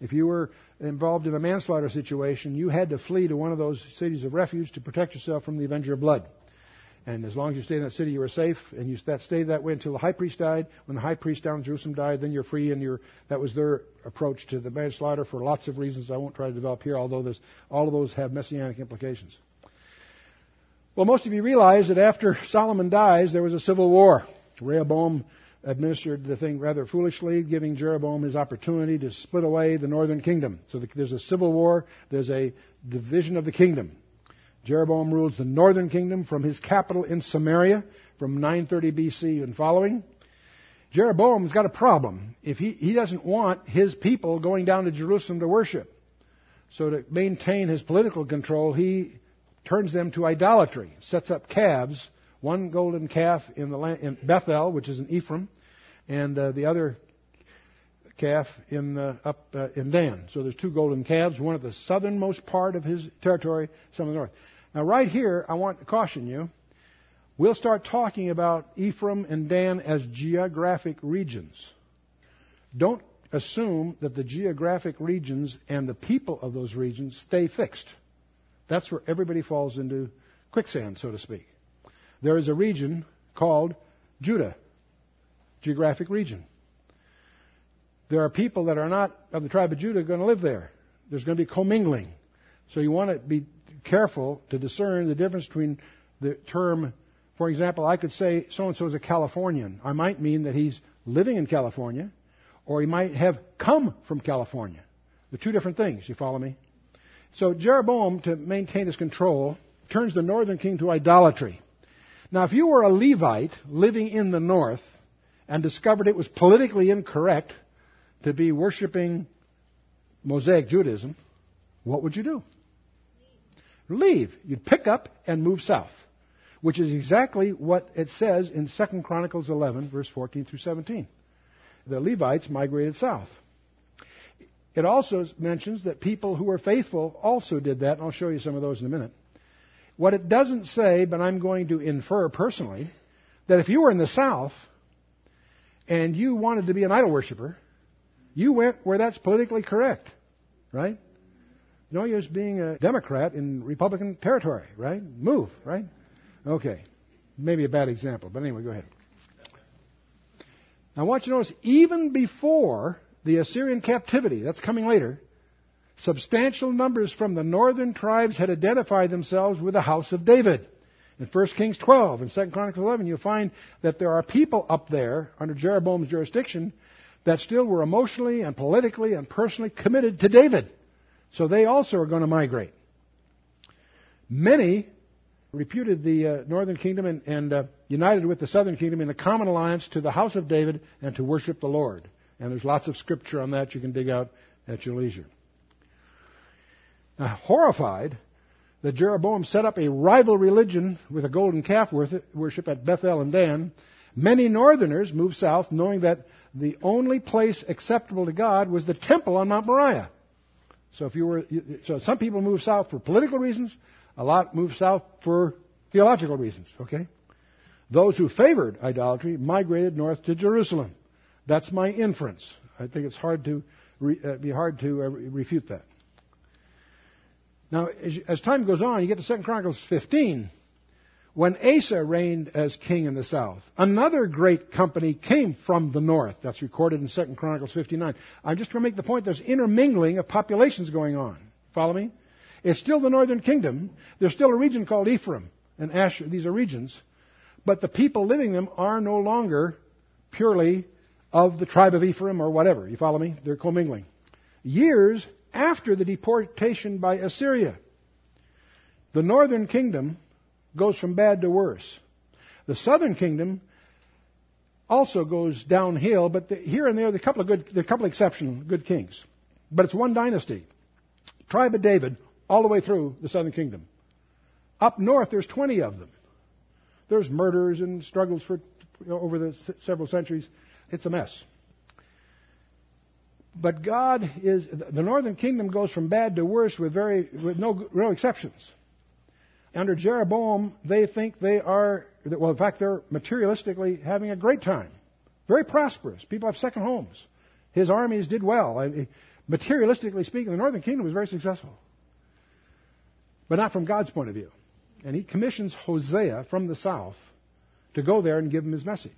If you were involved in a manslaughter situation, you had to flee to one of those cities of refuge to protect yourself from the avenger of blood. And as long as you stayed in that city, you were safe, and you that stayed that way until the high priest died. When the high priest down in Jerusalem died, then you're free, and you're, that was their approach to the manslaughter for lots of reasons I won't try to develop here, although all of those have messianic implications. Well, most of you realize that after Solomon dies, there was a civil war. Rehoboam administered the thing rather foolishly, giving Jeroboam his opportunity to split away the northern kingdom. So there's a civil war, there's a division of the kingdom. Jeroboam rules the northern kingdom from his capital in Samaria from 930 BC and following. Jeroboam's got a problem. If he, he doesn't want his people going down to Jerusalem to worship. So to maintain his political control, he turns them to idolatry, sets up calves, one golden calf in, the land, in Bethel, which is in Ephraim, and uh, the other calf in uh, up uh, in Dan. So there's two golden calves, one at the southernmost part of his territory, some of the north. Now, right here, I want to caution you. We'll start talking about Ephraim and Dan as geographic regions. Don't assume that the geographic regions and the people of those regions stay fixed. That's where everybody falls into quicksand, so to speak. There is a region called Judah, geographic region. There are people that are not of the tribe of Judah going to live there. There's going to be commingling. So you want to be careful to discern the difference between the term, for example, I could say so and so is a Californian. I might mean that he's living in California, or he might have come from California. They're two different things, you follow me? So Jeroboam, to maintain his control, turns the northern king to idolatry. Now, if you were a Levite living in the north and discovered it was politically incorrect to be worshiping Mosaic Judaism, what would you do? leave. You'd pick up and move south, which is exactly what it says in 2 Chronicles 11, verse 14 through 17. The Levites migrated south. It also mentions that people who were faithful also did that, and I'll show you some of those in a minute. What it doesn't say, but I'm going to infer personally, that if you were in the south and you wanted to be an idol worshiper, you went where that's politically correct, right? No use being a Democrat in Republican territory, right? Move, right? Okay. Maybe a bad example, but anyway, go ahead. I want you to notice, even before the Assyrian captivity, that's coming later, substantial numbers from the northern tribes had identified themselves with the house of David. In 1 Kings 12 and 2 Chronicles 11, you find that there are people up there under Jeroboam's jurisdiction that still were emotionally and politically and personally committed to David. So they also are going to migrate. Many reputed the uh, northern kingdom and, and uh, united with the southern kingdom in a common alliance to the house of David and to worship the Lord. And there's lots of scripture on that you can dig out at your leisure. Now, horrified that Jeroboam set up a rival religion with a golden calf worship at Bethel and Dan, many northerners moved south knowing that the only place acceptable to God was the temple on Mount Moriah. So if you were, so some people move south for political reasons, a lot move south for theological reasons. Okay, those who favored idolatry migrated north to Jerusalem. That's my inference. I think it's hard to re, uh, be hard to uh, refute that. Now, as, as time goes on, you get to Second Chronicles 15 when Asa reigned as king in the south, another great company came from the north. That's recorded in 2 Chronicles 59. I'm just trying to make the point there's intermingling of populations going on. Follow me? It's still the northern kingdom. There's still a region called Ephraim and Asher. These are regions. But the people living them are no longer purely of the tribe of Ephraim or whatever. You follow me? They're commingling. Years after the deportation by Assyria, the northern kingdom goes from bad to worse. The southern kingdom also goes downhill, but the, here and there, there are a couple of good, there are a couple of exceptional good kings. But it's one dynasty. Tribe of David all the way through the southern kingdom. Up north, there's 20 of them. There's murders and struggles for you know, over the s- several centuries. It's a mess. But God is the northern kingdom goes from bad to worse with very with no real exceptions. Under Jeroboam, they think they are well. In fact, they're materialistically having a great time, very prosperous. People have second homes. His armies did well. I, materialistically speaking, the northern kingdom was very successful, but not from God's point of view. And he commissions Hosea from the south to go there and give him his message.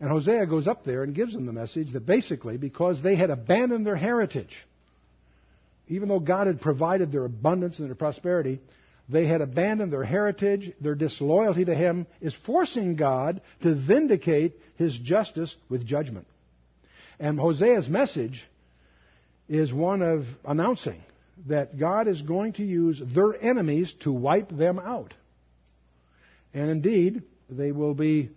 And Hosea goes up there and gives them the message that basically, because they had abandoned their heritage, even though God had provided their abundance and their prosperity, they had abandoned their heritage. Their disloyalty to Him is forcing God to vindicate His justice with judgment. And Hosea's message is one of announcing that God is going to use their enemies to wipe them out. And indeed, they will be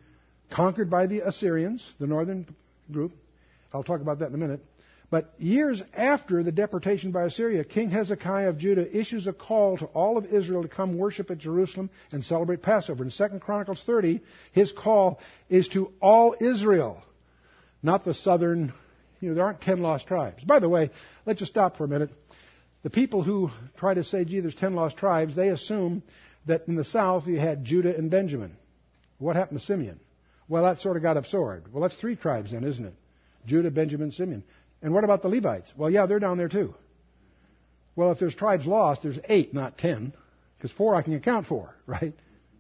conquered by the Assyrians, the northern group. I'll talk about that in a minute. But years after the deportation by Assyria, King Hezekiah of Judah issues a call to all of Israel to come worship at Jerusalem and celebrate Passover. In 2 Chronicles 30, his call is to all Israel, not the southern, you know, there aren't 10 lost tribes. By the way, let's just stop for a minute. The people who try to say, gee, there's 10 lost tribes, they assume that in the south you had Judah and Benjamin. What happened to Simeon? Well, that sort of got absorbed. Well, that's three tribes then, isn't it? Judah, Benjamin, Simeon. And what about the Levites? Well, yeah, they're down there too. Well, if there's tribes lost, there's eight, not ten, because four I can account for, *laughs* right?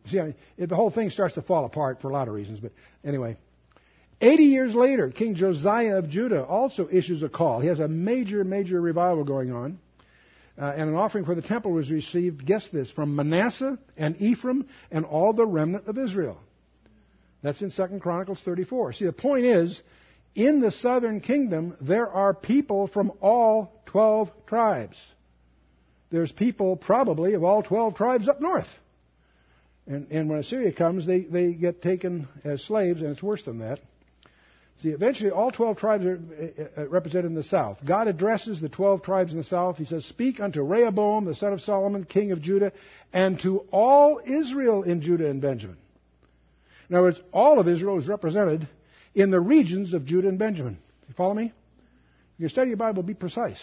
See, I it, the whole thing starts to fall apart for a lot of reasons. But anyway, 80 years later, King Josiah of Judah also issues a call. He has a major, major revival going on. Uh, and an offering for the temple was received, guess this, from Manasseh and Ephraim and all the remnant of Israel. That's in 2 Chronicles 34. See, the point is, in the southern kingdom, there are people from all 12 tribes. There's people probably of all 12 tribes up north. And, and when Assyria comes, they, they get taken as slaves, and it's worse than that. See, eventually all 12 tribes are uh, represented in the south. God addresses the 12 tribes in the south. He says, Speak unto Rehoboam, the son of Solomon, king of Judah, and to all Israel in Judah and Benjamin. In other words, all of Israel is represented in the regions of Judah and Benjamin. You follow me? If you study your Bible, be precise.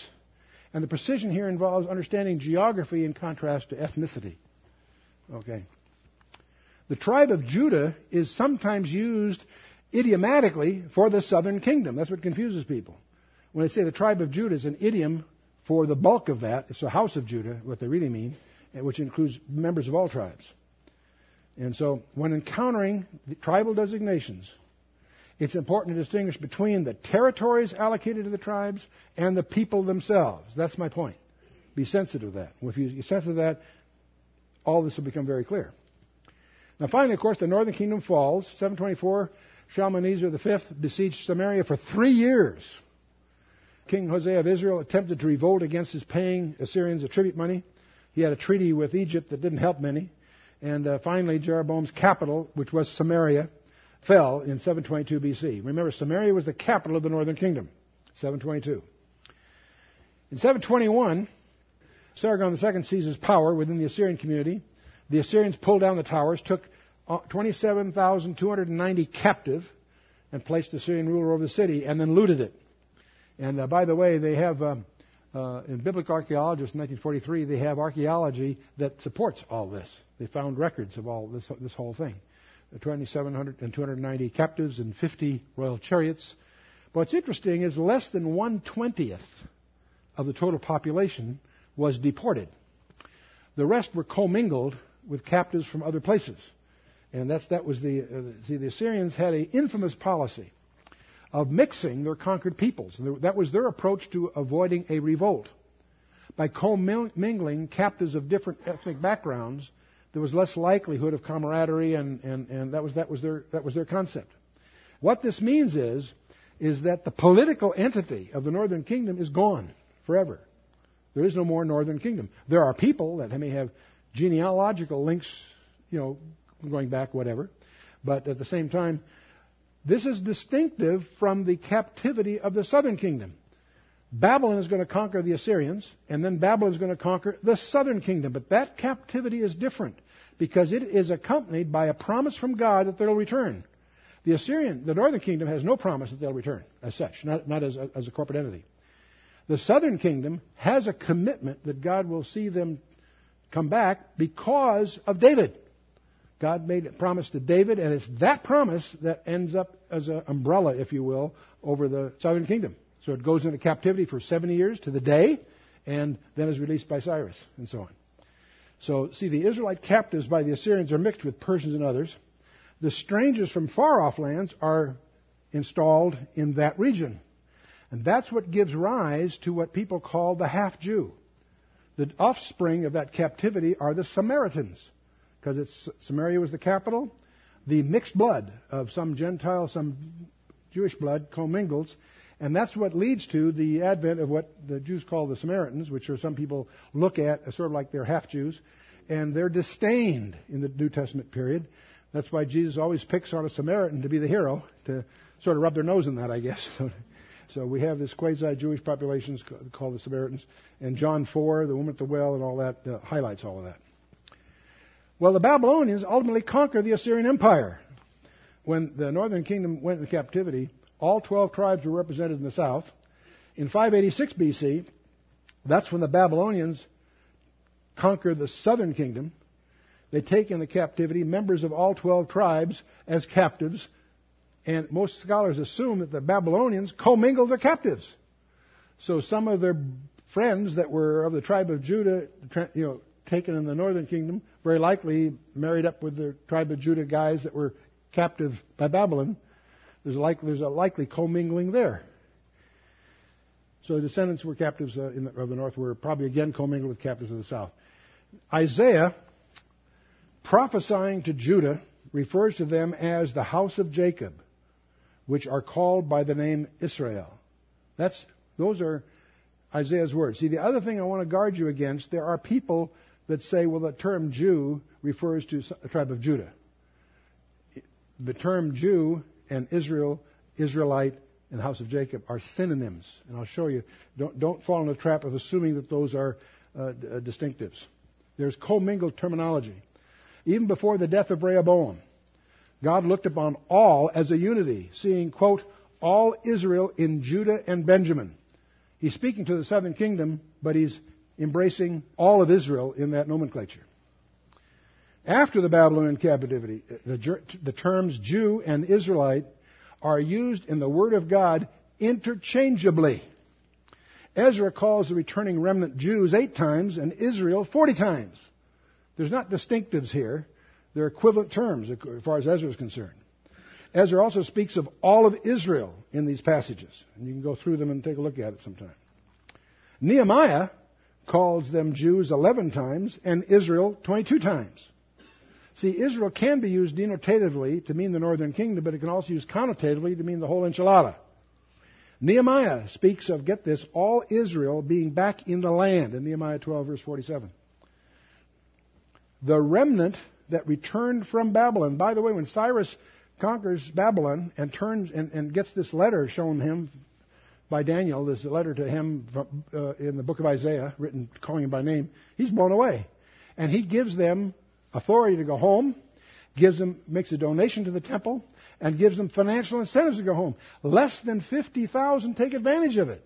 And the precision here involves understanding geography in contrast to ethnicity. Okay. The tribe of Judah is sometimes used idiomatically for the southern kingdom. That's what confuses people. When they say the tribe of Judah is an idiom for the bulk of that, it's the house of Judah, what they really mean, which includes members of all tribes. And so, when encountering the tribal designations, it's important to distinguish between the territories allocated to the tribes and the people themselves. That's my point. Be sensitive to that. If you're sensitive to that, all this will become very clear. Now, finally, of course, the northern kingdom falls. 724, Shalmaneser V besieged Samaria for three years. King Hosea of Israel attempted to revolt against his paying Assyrians a tribute money. He had a treaty with Egypt that didn't help many. And uh, finally, Jeroboam's capital, which was Samaria, fell in 722 BC. Remember, Samaria was the capital of the northern kingdom. 722. In 721, Sargon II seizes power within the Assyrian community. The Assyrians pulled down the towers, took 27,290 captive, and placed the Assyrian ruler over the city, and then looted it. And uh, by the way, they have, um, uh, in Biblical Archaeologists in 1943, they have archaeology that supports all this. They found records of all this, this whole thing. 2,700 and 290 captives and 50 royal chariots. But what's interesting is less than one twentieth of the total population was deported. The rest were commingled with captives from other places. And that's, that was the, uh, see, the Assyrians had an infamous policy of mixing their conquered peoples. And That was their approach to avoiding a revolt. By commingling captives of different ethnic backgrounds, there was less likelihood of camaraderie, and, and, and that, was, that, was their, that was their concept. What this means is, is that the political entity of the northern kingdom is gone forever. There is no more northern kingdom. There are people that may have genealogical links, you know, going back, whatever. But at the same time, this is distinctive from the captivity of the southern kingdom. Babylon is going to conquer the Assyrians, and then Babylon is going to conquer the southern kingdom. But that captivity is different because it is accompanied by a promise from God that they'll return. The Assyrian, the northern kingdom, has no promise that they'll return as such, not, not as, a, as a corporate entity. The southern kingdom has a commitment that God will see them come back because of David. God made a promise to David, and it's that promise that ends up as an umbrella, if you will, over the southern kingdom. So it goes into captivity for 70 years to the day, and then is released by Cyrus, and so on. So, see, the Israelite captives by the Assyrians are mixed with Persians and others. The strangers from far off lands are installed in that region. And that's what gives rise to what people call the half Jew. The offspring of that captivity are the Samaritans, because it's Samaria was the capital. The mixed blood of some Gentile, some Jewish blood commingles, and that's what leads to the advent of what the Jews call the Samaritans, which are some people look at as sort of like they're half Jews. And they're disdained in the New Testament period. That's why Jesus always picks on a Samaritan to be the hero, to sort of rub their nose in that, I guess. *laughs* So, we have this quasi-Jewish population called the Samaritans. And John 4, the woman at the well, and all that uh, highlights all of that. Well, the Babylonians ultimately conquered the Assyrian Empire. When the northern kingdom went into captivity, all 12 tribes were represented in the south. In 586 BC, that's when the Babylonians conquer the southern kingdom. They take into captivity members of all 12 tribes as captives. And most scholars assume that the Babylonians commingled their captives. So some of their friends that were of the tribe of Judah, you know, taken in the northern kingdom, very likely married up with the tribe of Judah guys that were captive by Babylon there's, like, there's a likely commingling there. So the descendants were captives uh, the, of the north were probably again commingled with captives of the south. Isaiah, prophesying to Judah, refers to them as the house of Jacob, which are called by the name Israel. That's, those are Isaiah's words. See, the other thing I want to guard you against, there are people that say, well, the term Jew refers to the tribe of Judah. The term Jew and Israel, Israelite, and House of Jacob are synonyms. And I'll show you. Don't, don't fall in the trap of assuming that those are uh, uh, distinctives. There's commingled terminology. Even before the death of Rehoboam, God looked upon all as a unity, seeing, quote, all Israel in Judah and Benjamin. He's speaking to the southern kingdom, but he's embracing all of Israel in that nomenclature. After the Babylonian captivity, the, the terms Jew and Israelite are used in the Word of God interchangeably. Ezra calls the returning remnant Jews eight times and Israel 40 times. There's not distinctives here. They're equivalent terms as far as Ezra is concerned. Ezra also speaks of all of Israel in these passages. And you can go through them and take a look at it sometime. Nehemiah calls them Jews 11 times and Israel 22 times. See, Israel can be used denotatively to mean the northern kingdom, but it can also be used connotatively to mean the whole enchilada. Nehemiah speaks of, get this, all Israel being back in the land in Nehemiah 12, verse 47. The remnant that returned from Babylon, by the way, when Cyrus conquers Babylon and turns and, and gets this letter shown him by Daniel, this letter to him from, uh, in the book of Isaiah, written calling him by name, he's blown away. And he gives them authority to go home, gives them, makes a donation to the temple, and gives them financial incentives to go home. Less than 50,000 take advantage of it.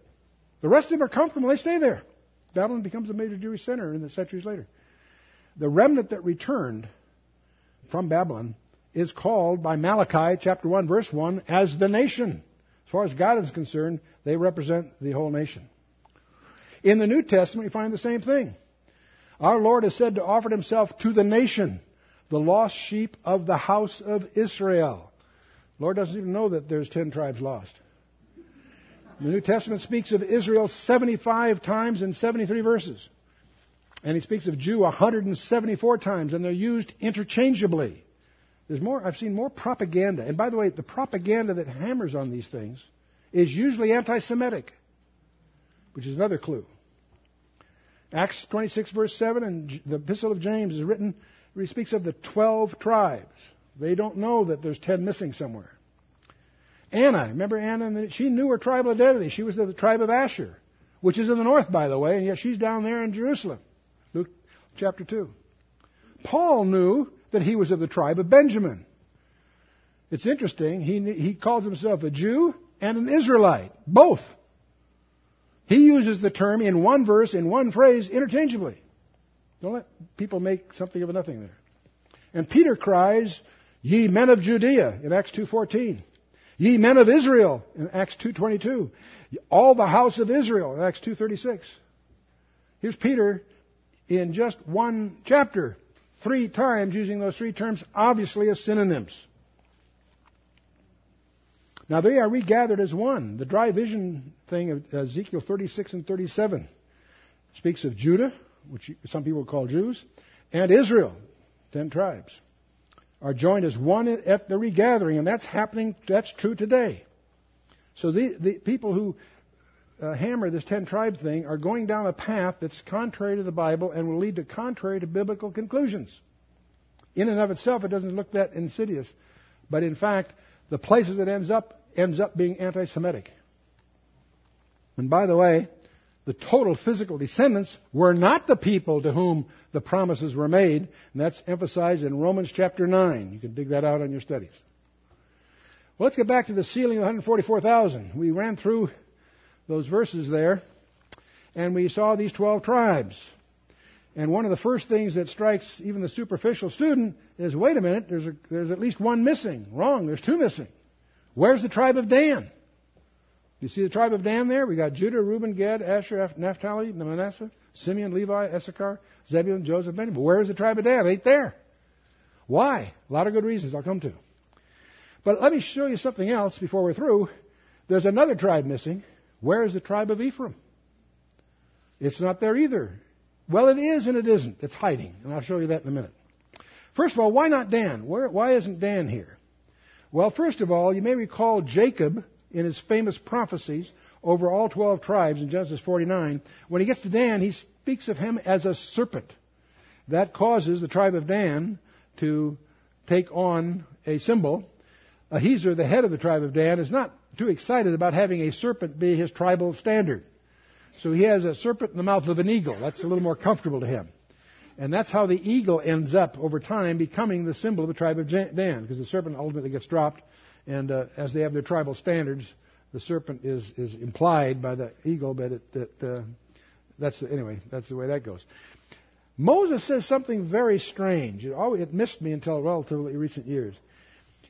The rest of them are comfortable, they stay there. Babylon becomes a major Jewish center in the centuries later. The remnant that returned from Babylon is called by Malachi chapter 1 verse 1 as the nation. As far as God is concerned, they represent the whole nation. In the New Testament, we find the same thing. Our Lord is said to offer himself to the nation, the lost sheep of the house of Israel. Lord doesn't even know that there's ten tribes lost. The New Testament speaks of Israel 75 times in 73 verses. And he speaks of Jew 174 times, and they're used interchangeably. There's more, I've seen more propaganda. And by the way, the propaganda that hammers on these things is usually anti Semitic, which is another clue. Acts 26, verse 7, and the Epistle of James is written, he speaks of the 12 tribes. They don't know that there's 10 missing somewhere. Anna, remember Anna? She knew her tribal identity. She was of the tribe of Asher. which is in the north, by the way, and yet she's down there in Jerusalem. Luke chapter 2. Paul knew that he was of the tribe of Benjamin. It's interesting. He, he calls himself a Jew and an Israelite, both. He uses the term in one verse, in one phrase, interchangeably. Don't let people make something of nothing there. And Peter cries, Ye men of Judea, in Acts 2.14. Ye men of Israel, in Acts 2.22. All the house of Israel, in Acts 2.36. Here's Peter in just one chapter, three times using those three terms, obviously as synonyms. Now they are regathered as one. The dry vision thing of Ezekiel 36 and 37 speaks of Judah, which some people call Jews, and Israel, ten tribes, are joined as one at the regathering, and that's happening, that's true today. So the, the people who uh, hammer this ten tribe thing are going down a path that's contrary to the Bible and will lead to contrary to biblical conclusions. In and of itself, it doesn't look that insidious, but in fact, the places it ends up ends up being anti-Semitic. And by the way, the total physical descendants were not the people to whom the promises were made, and that's emphasized in Romans chapter 9. You can dig that out on your studies. Well, let's get back to the sealing of 144,000. We ran through those verses there, and we saw these 12 tribes. And one of the first things that strikes even the superficial student is wait a minute, there's, a, there's at least one missing. Wrong, there's two missing. Where's the tribe of Dan? You see the tribe of Dan there? We got Judah, Reuben, Gad, Asher, Naphtali, Manasseh, Simeon, Levi, Issachar, Zebulun, Joseph, Benjamin. But Where is the tribe of Dan? It ain't there. Why? A lot of good reasons I'll come to. But let me show you something else before we're through. There's another tribe missing. Where is the tribe of Ephraim? It's not there either. Well, it is and it isn't. It's hiding, and I'll show you that in a minute. First of all, why not Dan? Where, why isn't Dan here? Well, first of all, you may recall Jacob in his famous prophecies over all 12 tribes in Genesis 49. When he gets to Dan, he speaks of him as a serpent. That causes the tribe of Dan to take on a symbol. Ahiezer, the head of the tribe of Dan, is not too excited about having a serpent be his tribal standard. So he has a serpent in the mouth of an eagle. That's a little more comfortable to him. And that's how the eagle ends up over time becoming the symbol of the tribe of Dan, because the serpent ultimately gets dropped and uh, as they have their tribal standards, the serpent is, is implied by the eagle, but it, that, uh, that's anyway, that's the way that goes. Moses says something very strange. It, always, it missed me until relatively recent years.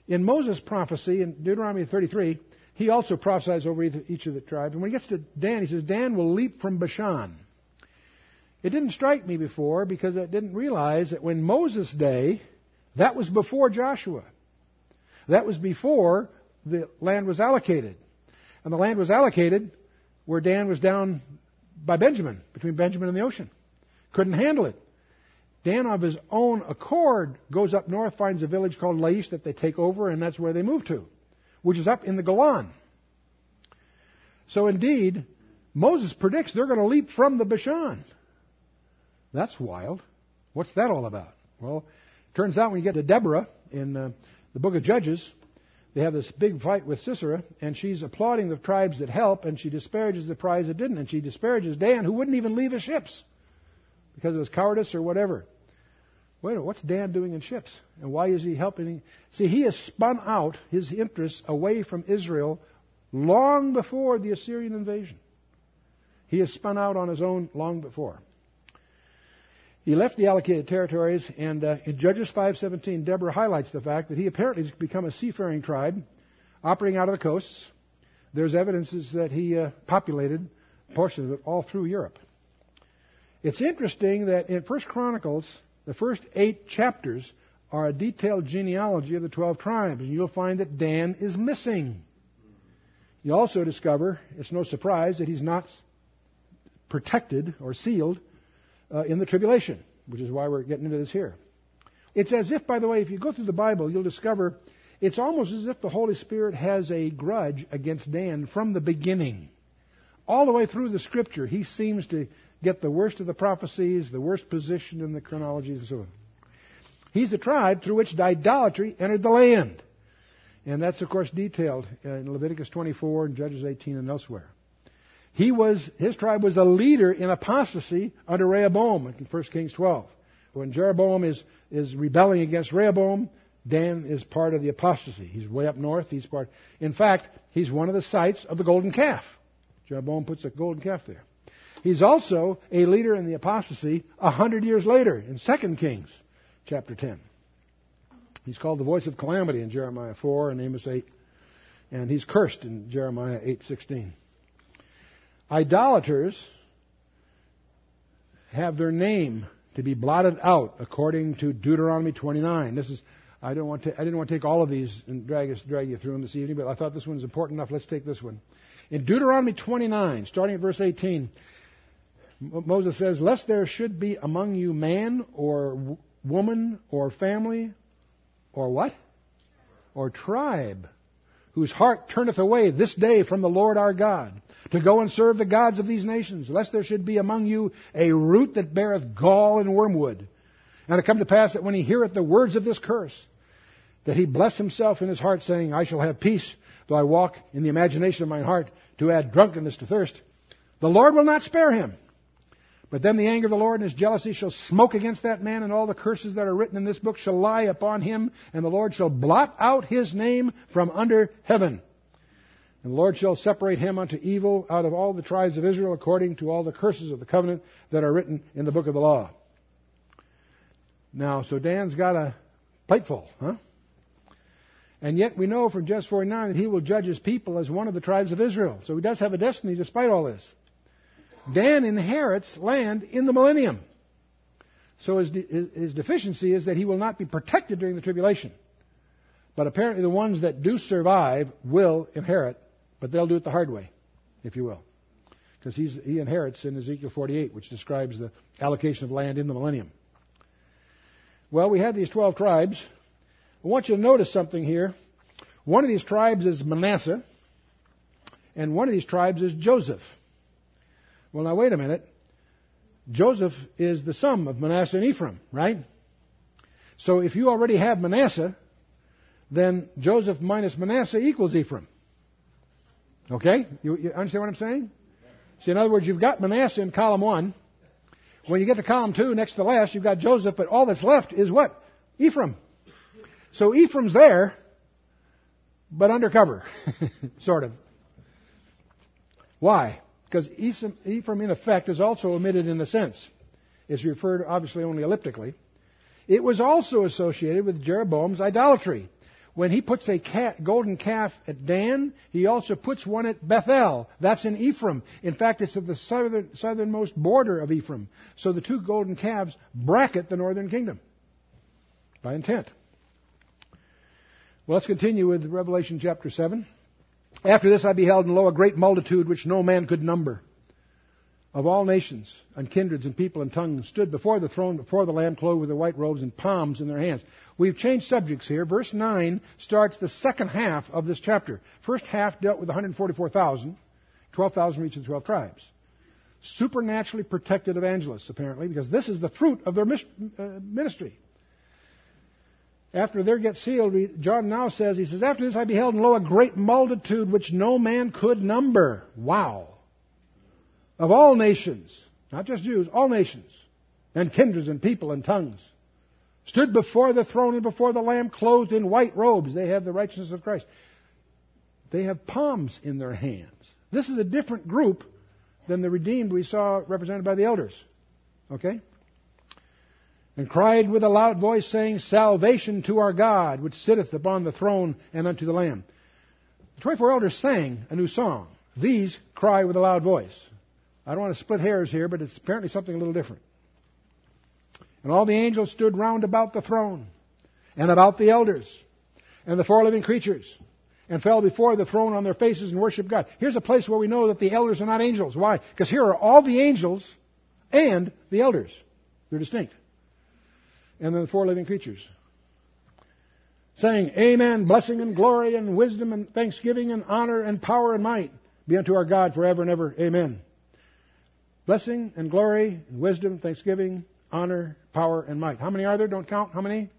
In Moses' prophecy in Deuteronomy 33, he also prophesies over each of the tribes. And when he gets to Dan, he says, Dan will leap from Bashan. It didn't strike me before because I didn't realize that when Moses' day, that was before Joshua. That was before the land was allocated. And the land was allocated where Dan was down by Benjamin, between Benjamin and the ocean. Couldn't handle it. Dan, of his own accord, goes up north, finds a village called Laish that they take over, and that's where they move to, which is up in the Golan. So indeed, Moses predicts they're going to leap from the Bashan. That's wild. What's that all about? Well, it turns out when you get to Deborah in uh, the book of Judges, they have this big fight with Sisera, and she's applauding the tribes that help, and she disparages the tribes that didn't, and she disparages Dan, who wouldn't even leave his ships because of his cowardice or whatever. Wait a minute, what's Dan doing in ships? And why is he helping? See, he has spun out his interests away from Israel long before the Assyrian invasion. He has spun out on his own long before. He left the allocated territories, and uh, in Judges 5:17, Deborah highlights the fact that he apparently has become a seafaring tribe, operating out of the coasts. There's evidences that he uh, populated portions of it all through Europe. It's interesting that in First Chronicles, the first eight chapters are a detailed genealogy of the 12 tribes, and you'll find that Dan is missing. You also discover, it's no surprise, that he's not protected or sealed uh, in the tribulation, which is why we're getting into this here. It's as if, by the way, if you go through the Bible, you'll discover it's almost as if the Holy Spirit has a grudge against Dan from the beginning. All the way through the Scripture, he seems to get the worst of the prophecies, the worst position in the chronologies, and so on. He's the tribe through which idolatry entered the land. And that's, of course, detailed in Leviticus 24 and Judges 18 and elsewhere. He was, his tribe was a leader in apostasy under Rehoboam in 1 Kings 12. When Jeroboam is, is rebelling against Rehoboam, Dan is part of the apostasy. He's way up north. He's part. In fact, he's one of the sites of the golden calf. Jeroboam puts a golden calf there. He's also a leader in the apostasy a hundred years later in 2 Kings chapter 10. He's called the voice of calamity in Jeremiah 4 and Amos 8. And he's cursed in Jeremiah 8:16. Idolaters have their name to be blotted out according to Deuteronomy 29. This is I don't want to, I didn't want to take all of these and drag us drag you through them this evening, but I thought this one was important enough. Let's take this one. In Deuteronomy 29, starting at verse 18, Moses says, "Lest there should be among you man or woman or family or what? Or tribe whose heart turneth away this day from the Lord our God, to go and serve the gods of these nations, lest there should be among you a root that beareth gall and wormwood. And it come to pass that when he heareth the words of this curse, that he bless himself in his heart, saying, I shall have peace, though I walk in the imagination of mine heart, to add drunkenness to thirst. The Lord will not spare him. But then the anger of the Lord and his jealousy shall smoke against that man, and all the curses that are written in this book shall lie upon him, and the Lord shall blot out his name from under heaven. And the Lord shall separate him unto evil out of all the tribes of Israel, according to all the curses of the covenant that are written in the book of the law. Now, so Dan's got a plateful, huh? And yet we know from Genesis 49 that he will judge his people as one of the tribes of Israel. So he does have a destiny despite all this. Dan inherits land in the millennium. So his, his deficiency is that he will not be protected during the tribulation. But apparently the ones that do survive will inherit, but they'll do it the hard way, if you will. Because he inherits in Ezekiel 48, which describes the allocation of land in the millennium. Well, we have these 12 tribes. I want you to notice something here. One of these tribes is Manasseh, and one of these tribes is Joseph. Well, now wait a minute. Joseph is the sum of Manasseh and Ephraim, right? So if you already have Manasseh, then Joseph minus Manasseh equals Ephraim. Okay? You, you, understand what I'm saying? See, in other words, you've got Manasseh in column one. When you get to column two, next to the last, you've got Joseph, but all that's left is what? Ephraim. So Ephraim's there, but undercover, *laughs* sort of. Why? Because Ephraim, in effect, is also omitted in the sense. It's referred obviously only elliptically. It was also associated with Jeroboam's idolatry. When he puts a cat, golden calf at Dan, he also puts one at Bethel. That's in Ephraim. In fact, it's at the southern, southernmost border of Ephraim. So the two golden calves bracket the northern kingdom by intent. Well, let's continue with Revelation chapter 7. After this I beheld, and lo, a great multitude which no man could number, of all nations and kindreds and people and tongues, stood before the throne, before the Lamb, clothed with their white robes and palms in their hands. We've changed subjects here. Verse 9 starts the second half of this chapter. First half dealt with 144,000, 12,000 from each of the 12 tribes. Supernaturally protected evangelists, apparently, because this is the fruit of their uh, ministry after they get sealed, John now says, he says, After this I beheld, and lo, a great multitude which no man could number. Wow. Of all nations, not just Jews, all nations, and kindreds and people and tongues, stood before the throne and before the Lamb, clothed in white robes. They have the righteousness of Christ. They have palms in their hands. This is a different group than the redeemed we saw represented by the elders. Okay? And cried with a loud voice, saying, Salvation to our God, which sitteth upon the throne and unto the Lamb. The 24 elders sang a new song. These cry with a loud voice. I don't want to split hairs here, but it's apparently something a little different. And all the angels stood round about the throne, and about the elders, and the four living creatures, and fell before the throne on their faces and worshiped God. Here's a place where we know that the elders are not angels. Why? Because here are all the angels and the elders. They're distinct and then the four living creatures. Saying, Amen, blessing and glory and wisdom and thanksgiving and honor and power and might be unto our God forever and ever. Amen. Blessing and glory and wisdom, thanksgiving, honor, power, and might. How many are there? Don't count. How many?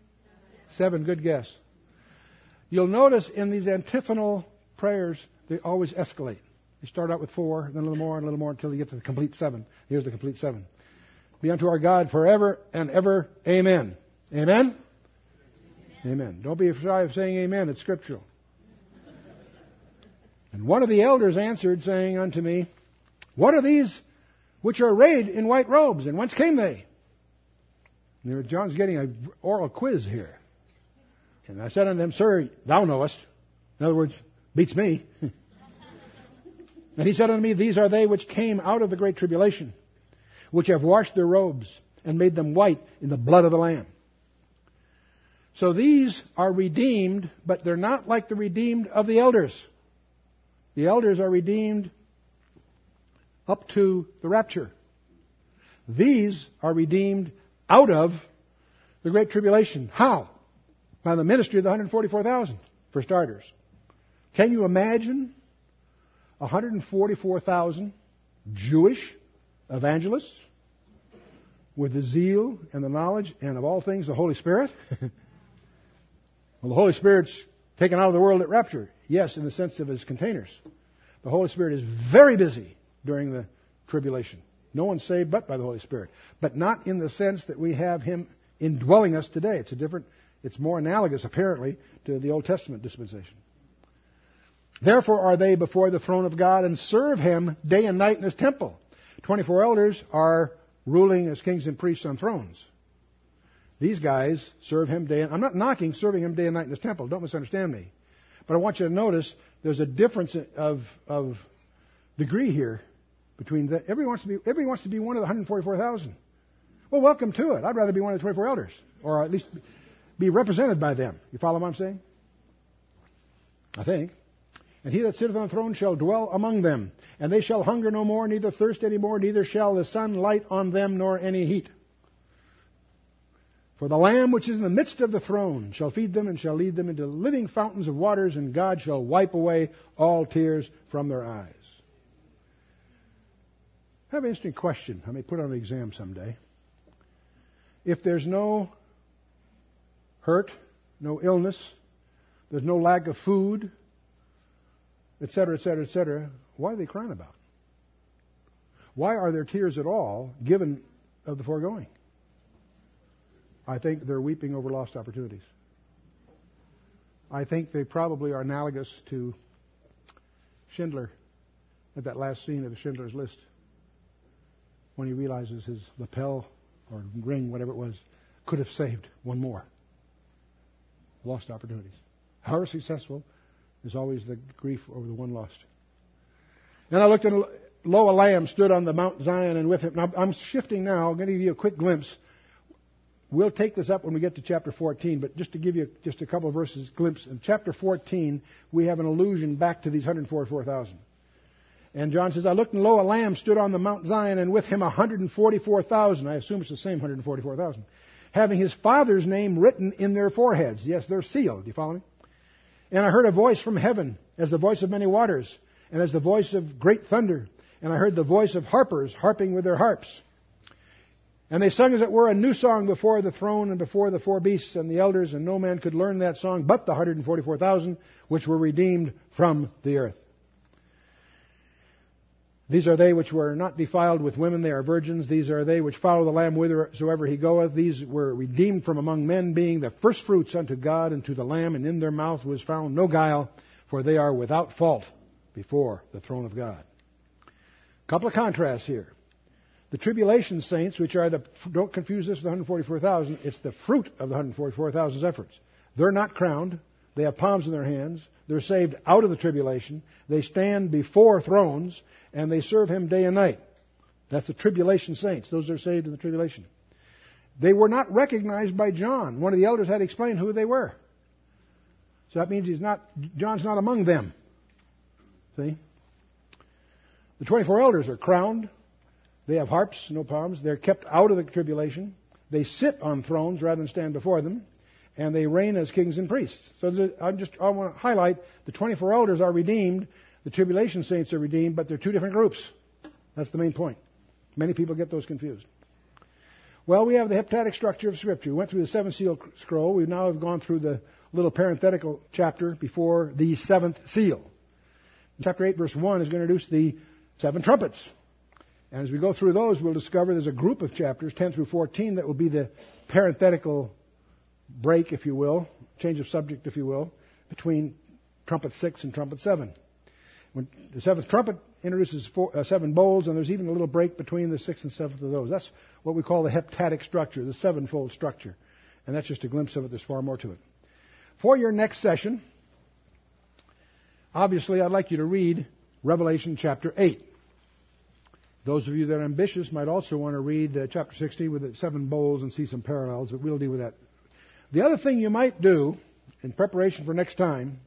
Seven. Good guess. You'll notice in these antiphonal prayers, they always escalate You start out with four, then a little more, and a little more until you get to the complete seven. Here's the complete seven. Be unto our God forever and ever. Amen. Amen? Amen. amen. Don't be shy of saying amen. It's scriptural. And one of the elders answered, saying unto me, What are these which are arrayed in white robes, and whence came they? And John's getting an oral quiz here. And I said unto him, Sir, thou knowest. In other words, beats me. *laughs* and he said unto me, These are they which came out of the great tribulation which have washed their robes and made them white in the blood of the Lamb. So these are redeemed, but they're not like the redeemed of the elders. The elders are redeemed up to the rapture. These are redeemed out of the Great Tribulation. How? By the ministry of the 144,000, for starters. Can you imagine 144,000 Jewish evangelists with the zeal and the knowledge and of all things the Holy Spirit? *laughs* well, the Holy Spirit's taken out of the world at rapture. Yes, in the sense of his containers. The Holy Spirit is very busy during the tribulation. No one's saved but by the Holy Spirit. But not in the sense that we have him indwelling us today. It's a different, it's more analogous apparently to the Old Testament dispensation. Therefore are they before the throne of God and serve him day and night in his temple. 24 elders are ruling as kings and priests on thrones. These guys serve him day and I'm not knocking serving him day and night in his temple. Don't misunderstand me. But I want you to notice there's a difference of, of degree here between everybody wants to be everybody wants to be one of the 144,000. Well, welcome to it. I'd rather be one of the 24 elders, or at least be represented by them. You follow what I'm saying? I think. And he that sitteth on the throne shall dwell among them, and they shall hunger no more, neither thirst any more, neither shall the sun light on them, nor any heat. For the Lamb which is in the midst of the throne shall feed them and shall lead them into living fountains of waters, and God shall wipe away all tears from their eyes. I have an interesting question. I may put on an exam someday. If there's no hurt, no illness, there's no lack of food, etc., etc., etc., why are they crying about? Why are there tears at all given of the foregoing? I think they're weeping over lost opportunities. I think they probably are analogous to Schindler at that last scene of Schindler's List when he realizes his lapel or ring, whatever it was, could have saved one more. Lost opportunities. However successful, is always the grief over the one lost. And I looked, and lo, a lamb stood on the Mount Zion, and with him. Now, I'm shifting now. I'm going to give you a quick glimpse. We'll take this up when we get to chapter 14, but just to give you just a couple of verses glimpse. In chapter 14, we have an allusion back to these 144,000. And John says, I looked and lo, a lamb stood on the Mount Zion, and with him 144,000. I assume it's the same 144,000. Having his father's name written in their foreheads. Yes, they're sealed. Do you follow me? And I heard a voice from heaven, as the voice of many waters, and as the voice of great thunder. And I heard the voice of harpers harping with their harps. And they sung, as it were, a new song before the throne and before the four beasts and the elders, and no man could learn that song but the 144,000 which were redeemed from the earth. These are they which were not defiled with women, they are virgins. These are they which follow the Lamb whithersoever he goeth. These were redeemed from among men, being the firstfruits unto God and to the Lamb, and in their mouth was found no guile, for they are without fault before the throne of God. Couple of contrasts here. The tribulation saints, which are the, don't confuse this with 144,000, it's the fruit of the 144,000's efforts. They're not crowned. They have palms in their hands. They're saved out of the tribulation. They stand before thrones and they serve him day and night. That's the tribulation saints. Those are saved in the tribulation. They were not recognized by John. One of the elders had to explain who they were. So that means he's not, John's not among them. See? The 24 elders are crowned. They have harps, no palms. They're kept out of the tribulation. They sit on thrones rather than stand before them. And they reign as kings and priests. So I'm just, I want to highlight the 24 elders are redeemed the tribulation saints are redeemed, but they're two different groups. That's the main point. Many people get those confused. Well, we have the heptadic structure of Scripture. We went through the seven seal scroll. We now have gone through the little parenthetical chapter before the seventh seal. Chapter 8, verse 1 is going to introduce the seven trumpets. And as we go through those, we'll discover there's a group of chapters, 10 through 14, that will be the parenthetical break, if you will, change of subject, if you will, between trumpet 6 and trumpet 7. When the seventh trumpet introduces four, uh, seven bowls, and there's even a little break between the sixth and seventh of those. That's what we call the heptadic structure, the sevenfold structure. And that's just a glimpse of it. There's far more to it. For your next session, obviously, I'd like you to read Revelation chapter 8. Those of you that are ambitious might also want to read uh, chapter 16 with the seven bowls and see some parallels, but we'll deal with that. The other thing you might do in preparation for next time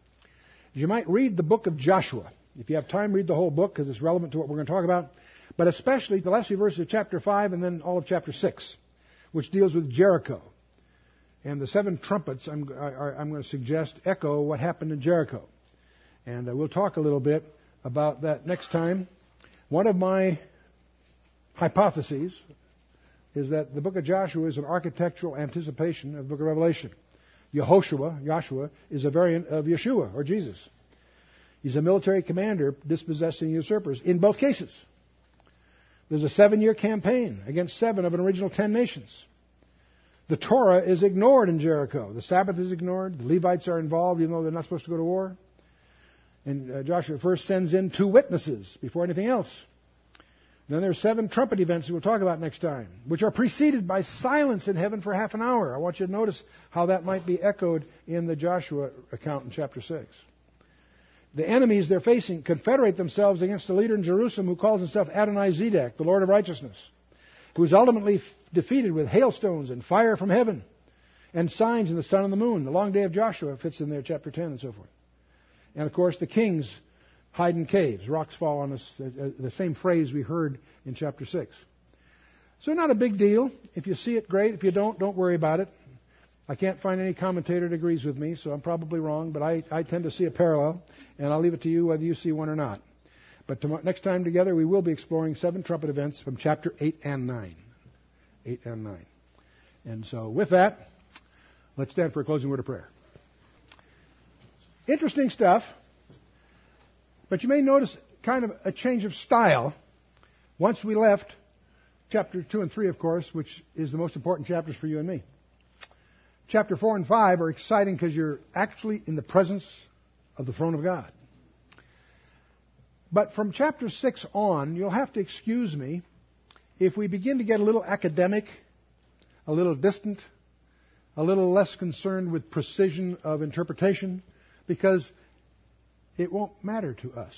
is you might read the book of Joshua. If you have time, read the whole book because it's relevant to what we're going to talk about. But especially the last few verses of chapter 5 and then all of chapter 6, which deals with Jericho. And the seven trumpets, I'm, I, am going to suggest, echo what happened in Jericho. And uh, we'll talk a little bit about that next time. One of my hypotheses is that the book of Joshua is an architectural anticipation of the book of Revelation. Yehoshua, Joshua, is a variant of Yeshua or Jesus. He's a military commander dispossessing usurpers in both cases. There's a seven year campaign against seven of an original ten nations. The Torah is ignored in Jericho. The Sabbath is ignored. The Levites are involved even though they're not supposed to go to war. And uh, Joshua first sends in two witnesses before anything else. Then there are seven trumpet events we'll talk about next time, which are preceded by silence in heaven for half an hour. I want you to notice how that might be echoed in the Joshua account in chapter 6. The enemies they're facing confederate themselves against the leader in Jerusalem who calls himself Adonai Zedek, the Lord of righteousness, who is ultimately defeated with hailstones and fire from heaven and signs in the sun and the moon. The long day of Joshua fits in there, chapter 10 and so forth. And of course, the kings hide in caves. Rocks fall on us. Uh, uh, the same phrase we heard in chapter 6. So, not a big deal. If you see it, great. If you don't, don't worry about it. I can't find any commentator that agrees with me, so I'm probably wrong, but I, I tend to see a parallel, and I'll leave it to you whether you see one or not. But tomorrow, next time together, we will be exploring seven trumpet events from chapter 8 and 9. 8 and 9. And so, with that, let's stand for a closing word of prayer. Interesting stuff. But you may notice kind of a change of style once we left chapter 2 and 3, of course, which is the most important chapters for you and me. Chapter 4 and 5 are exciting because you're actually in the presence of the throne of God. But from chapter 6 on, you'll have to excuse me if we begin to get a little academic, a little distant, a little less concerned with precision of interpretation, because it won't matter to us.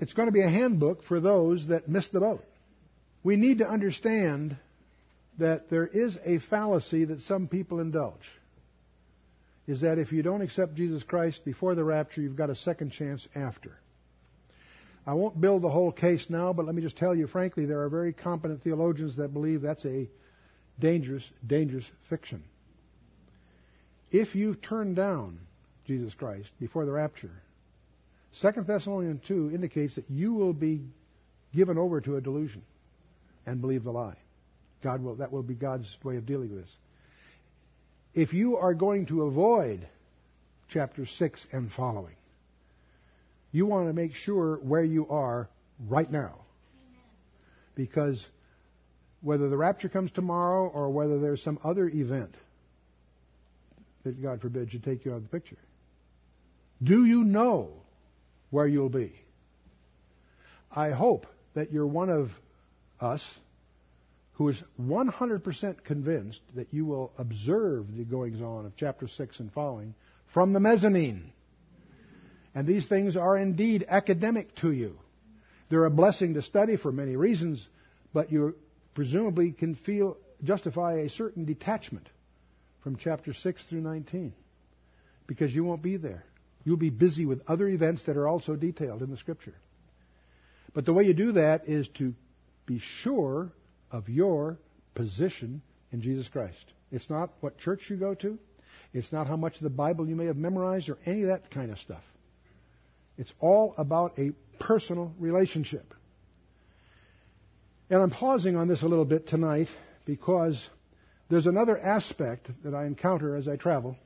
It's going to be a handbook for those that miss the boat. We need to understand that there is a fallacy that some people indulge. Is that if you don't accept Jesus Christ before the rapture, you've got a second chance after. I won't build the whole case now, but let me just tell you frankly, there are very competent theologians that believe that's a dangerous, dangerous fiction. If you turn down Jesus Christ before the rapture. Second Thessalonians 2 indicates that you will be given over to a delusion and believe the lie. God will, that will be God's way of dealing with this. If you are going to avoid chapter 6 and following, you want to make sure where you are right now. Because whether the rapture comes tomorrow or whether there's some other event that God forbid should take you out of the picture, do you know where you'll be? I hope that you're one of us who is 100% convinced that you will observe the goings on of chapter 6 and following from the mezzanine. And these things are indeed academic to you. They're a blessing to study for many reasons, but you presumably can feel justify a certain detachment from chapter 6 through 19 because you won't be there. You'll be busy with other events that are also detailed in the Scripture. But the way you do that is to be sure of your position in Jesus Christ. It's not what church you go to. It's not how much of the Bible you may have memorized or any of that kind of stuff. It's all about a personal relationship. And I'm pausing on this a little bit tonight because there's another aspect that I encounter as I travel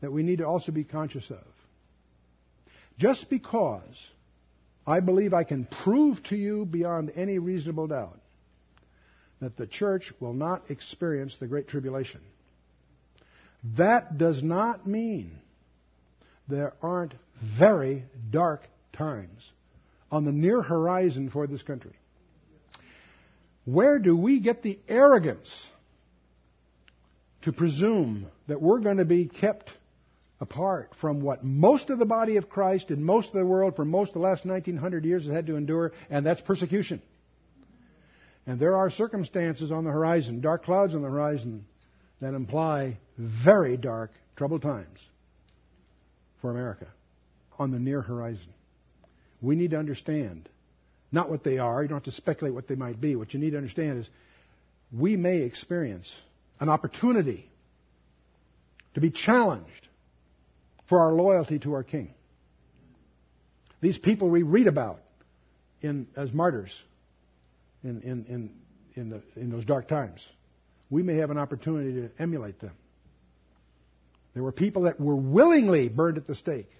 that we need to also be conscious of. just because I believe I can prove to you beyond any reasonable doubt that the church will not experience the Great Tribulation. That does not mean there aren't very dark times on the near horizon for this country. Where do we get the arrogance to presume that we're going to be kept apart from what most of the body of Christ and most of the world for most of the last 1900 years has had to endure, and that's persecution? And there are circumstances on the horizon, dark clouds on the horizon, that imply very dark, troubled times for America on the near horizon. We need to understand not what they are. You don't have to speculate what they might be. What you need to understand is we may experience an opportunity to be challenged for our loyalty to our King. These people we read about in, as martyrs in, in, in, the, in those dark times, we may have an opportunity to emulate them. There were people that were willingly burned at the stake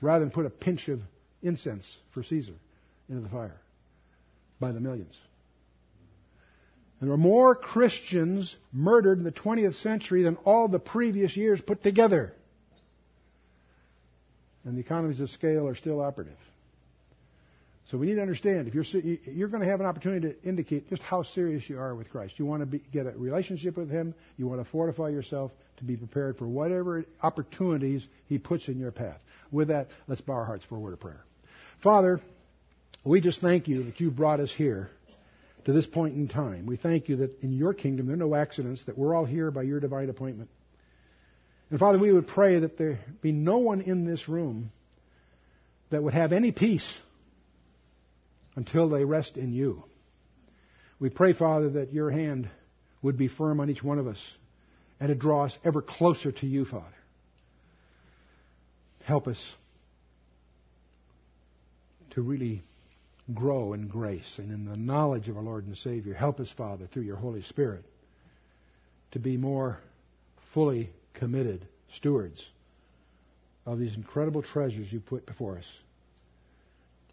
rather than put a pinch of incense for Caesar into the fire by the millions. And there were more Christians murdered in the 20th century than all the previous years put together. And the economies of scale are still operative. So we need to understand if you're you're going to have an opportunity to indicate just how serious you are with Christ. You want to be, get a relationship with Him. You want to fortify yourself to be prepared for whatever opportunities He puts in your path. With that, let's bow our hearts for a word of prayer. Father, we just thank you that you brought us here to this point in time. We thank you that in your kingdom there are no accidents, that we're all here by your divine appointment. And Father, we would pray that there be no one in this room that would have any peace until they rest in you. We pray, Father, that your hand would be firm on each one of us and to draw us ever closer to you, Father. Help us to really grow in grace and in the knowledge of our Lord and Savior. Help us, Father, through your Holy Spirit, to be more fully committed stewards of these incredible treasures you put before us.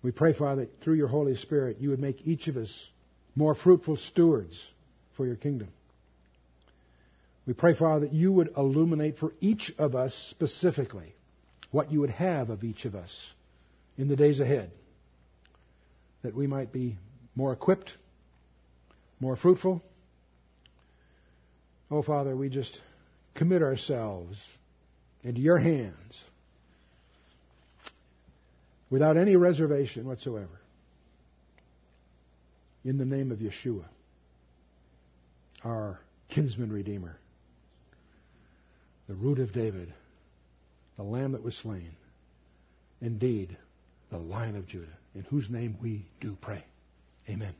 We pray, Father, that through your Holy Spirit, you would make each of us more fruitful stewards for your kingdom. We pray, Father, that you would illuminate for each of us specifically what you would have of each of us in the days ahead that we might be more equipped, more fruitful. Oh, Father, we just commit ourselves into your hands without any reservation whatsoever. In the name of Yeshua, our kinsman redeemer, the root of David, the lamb that was slain, indeed, the lion of Judah in whose name we do pray. Amen.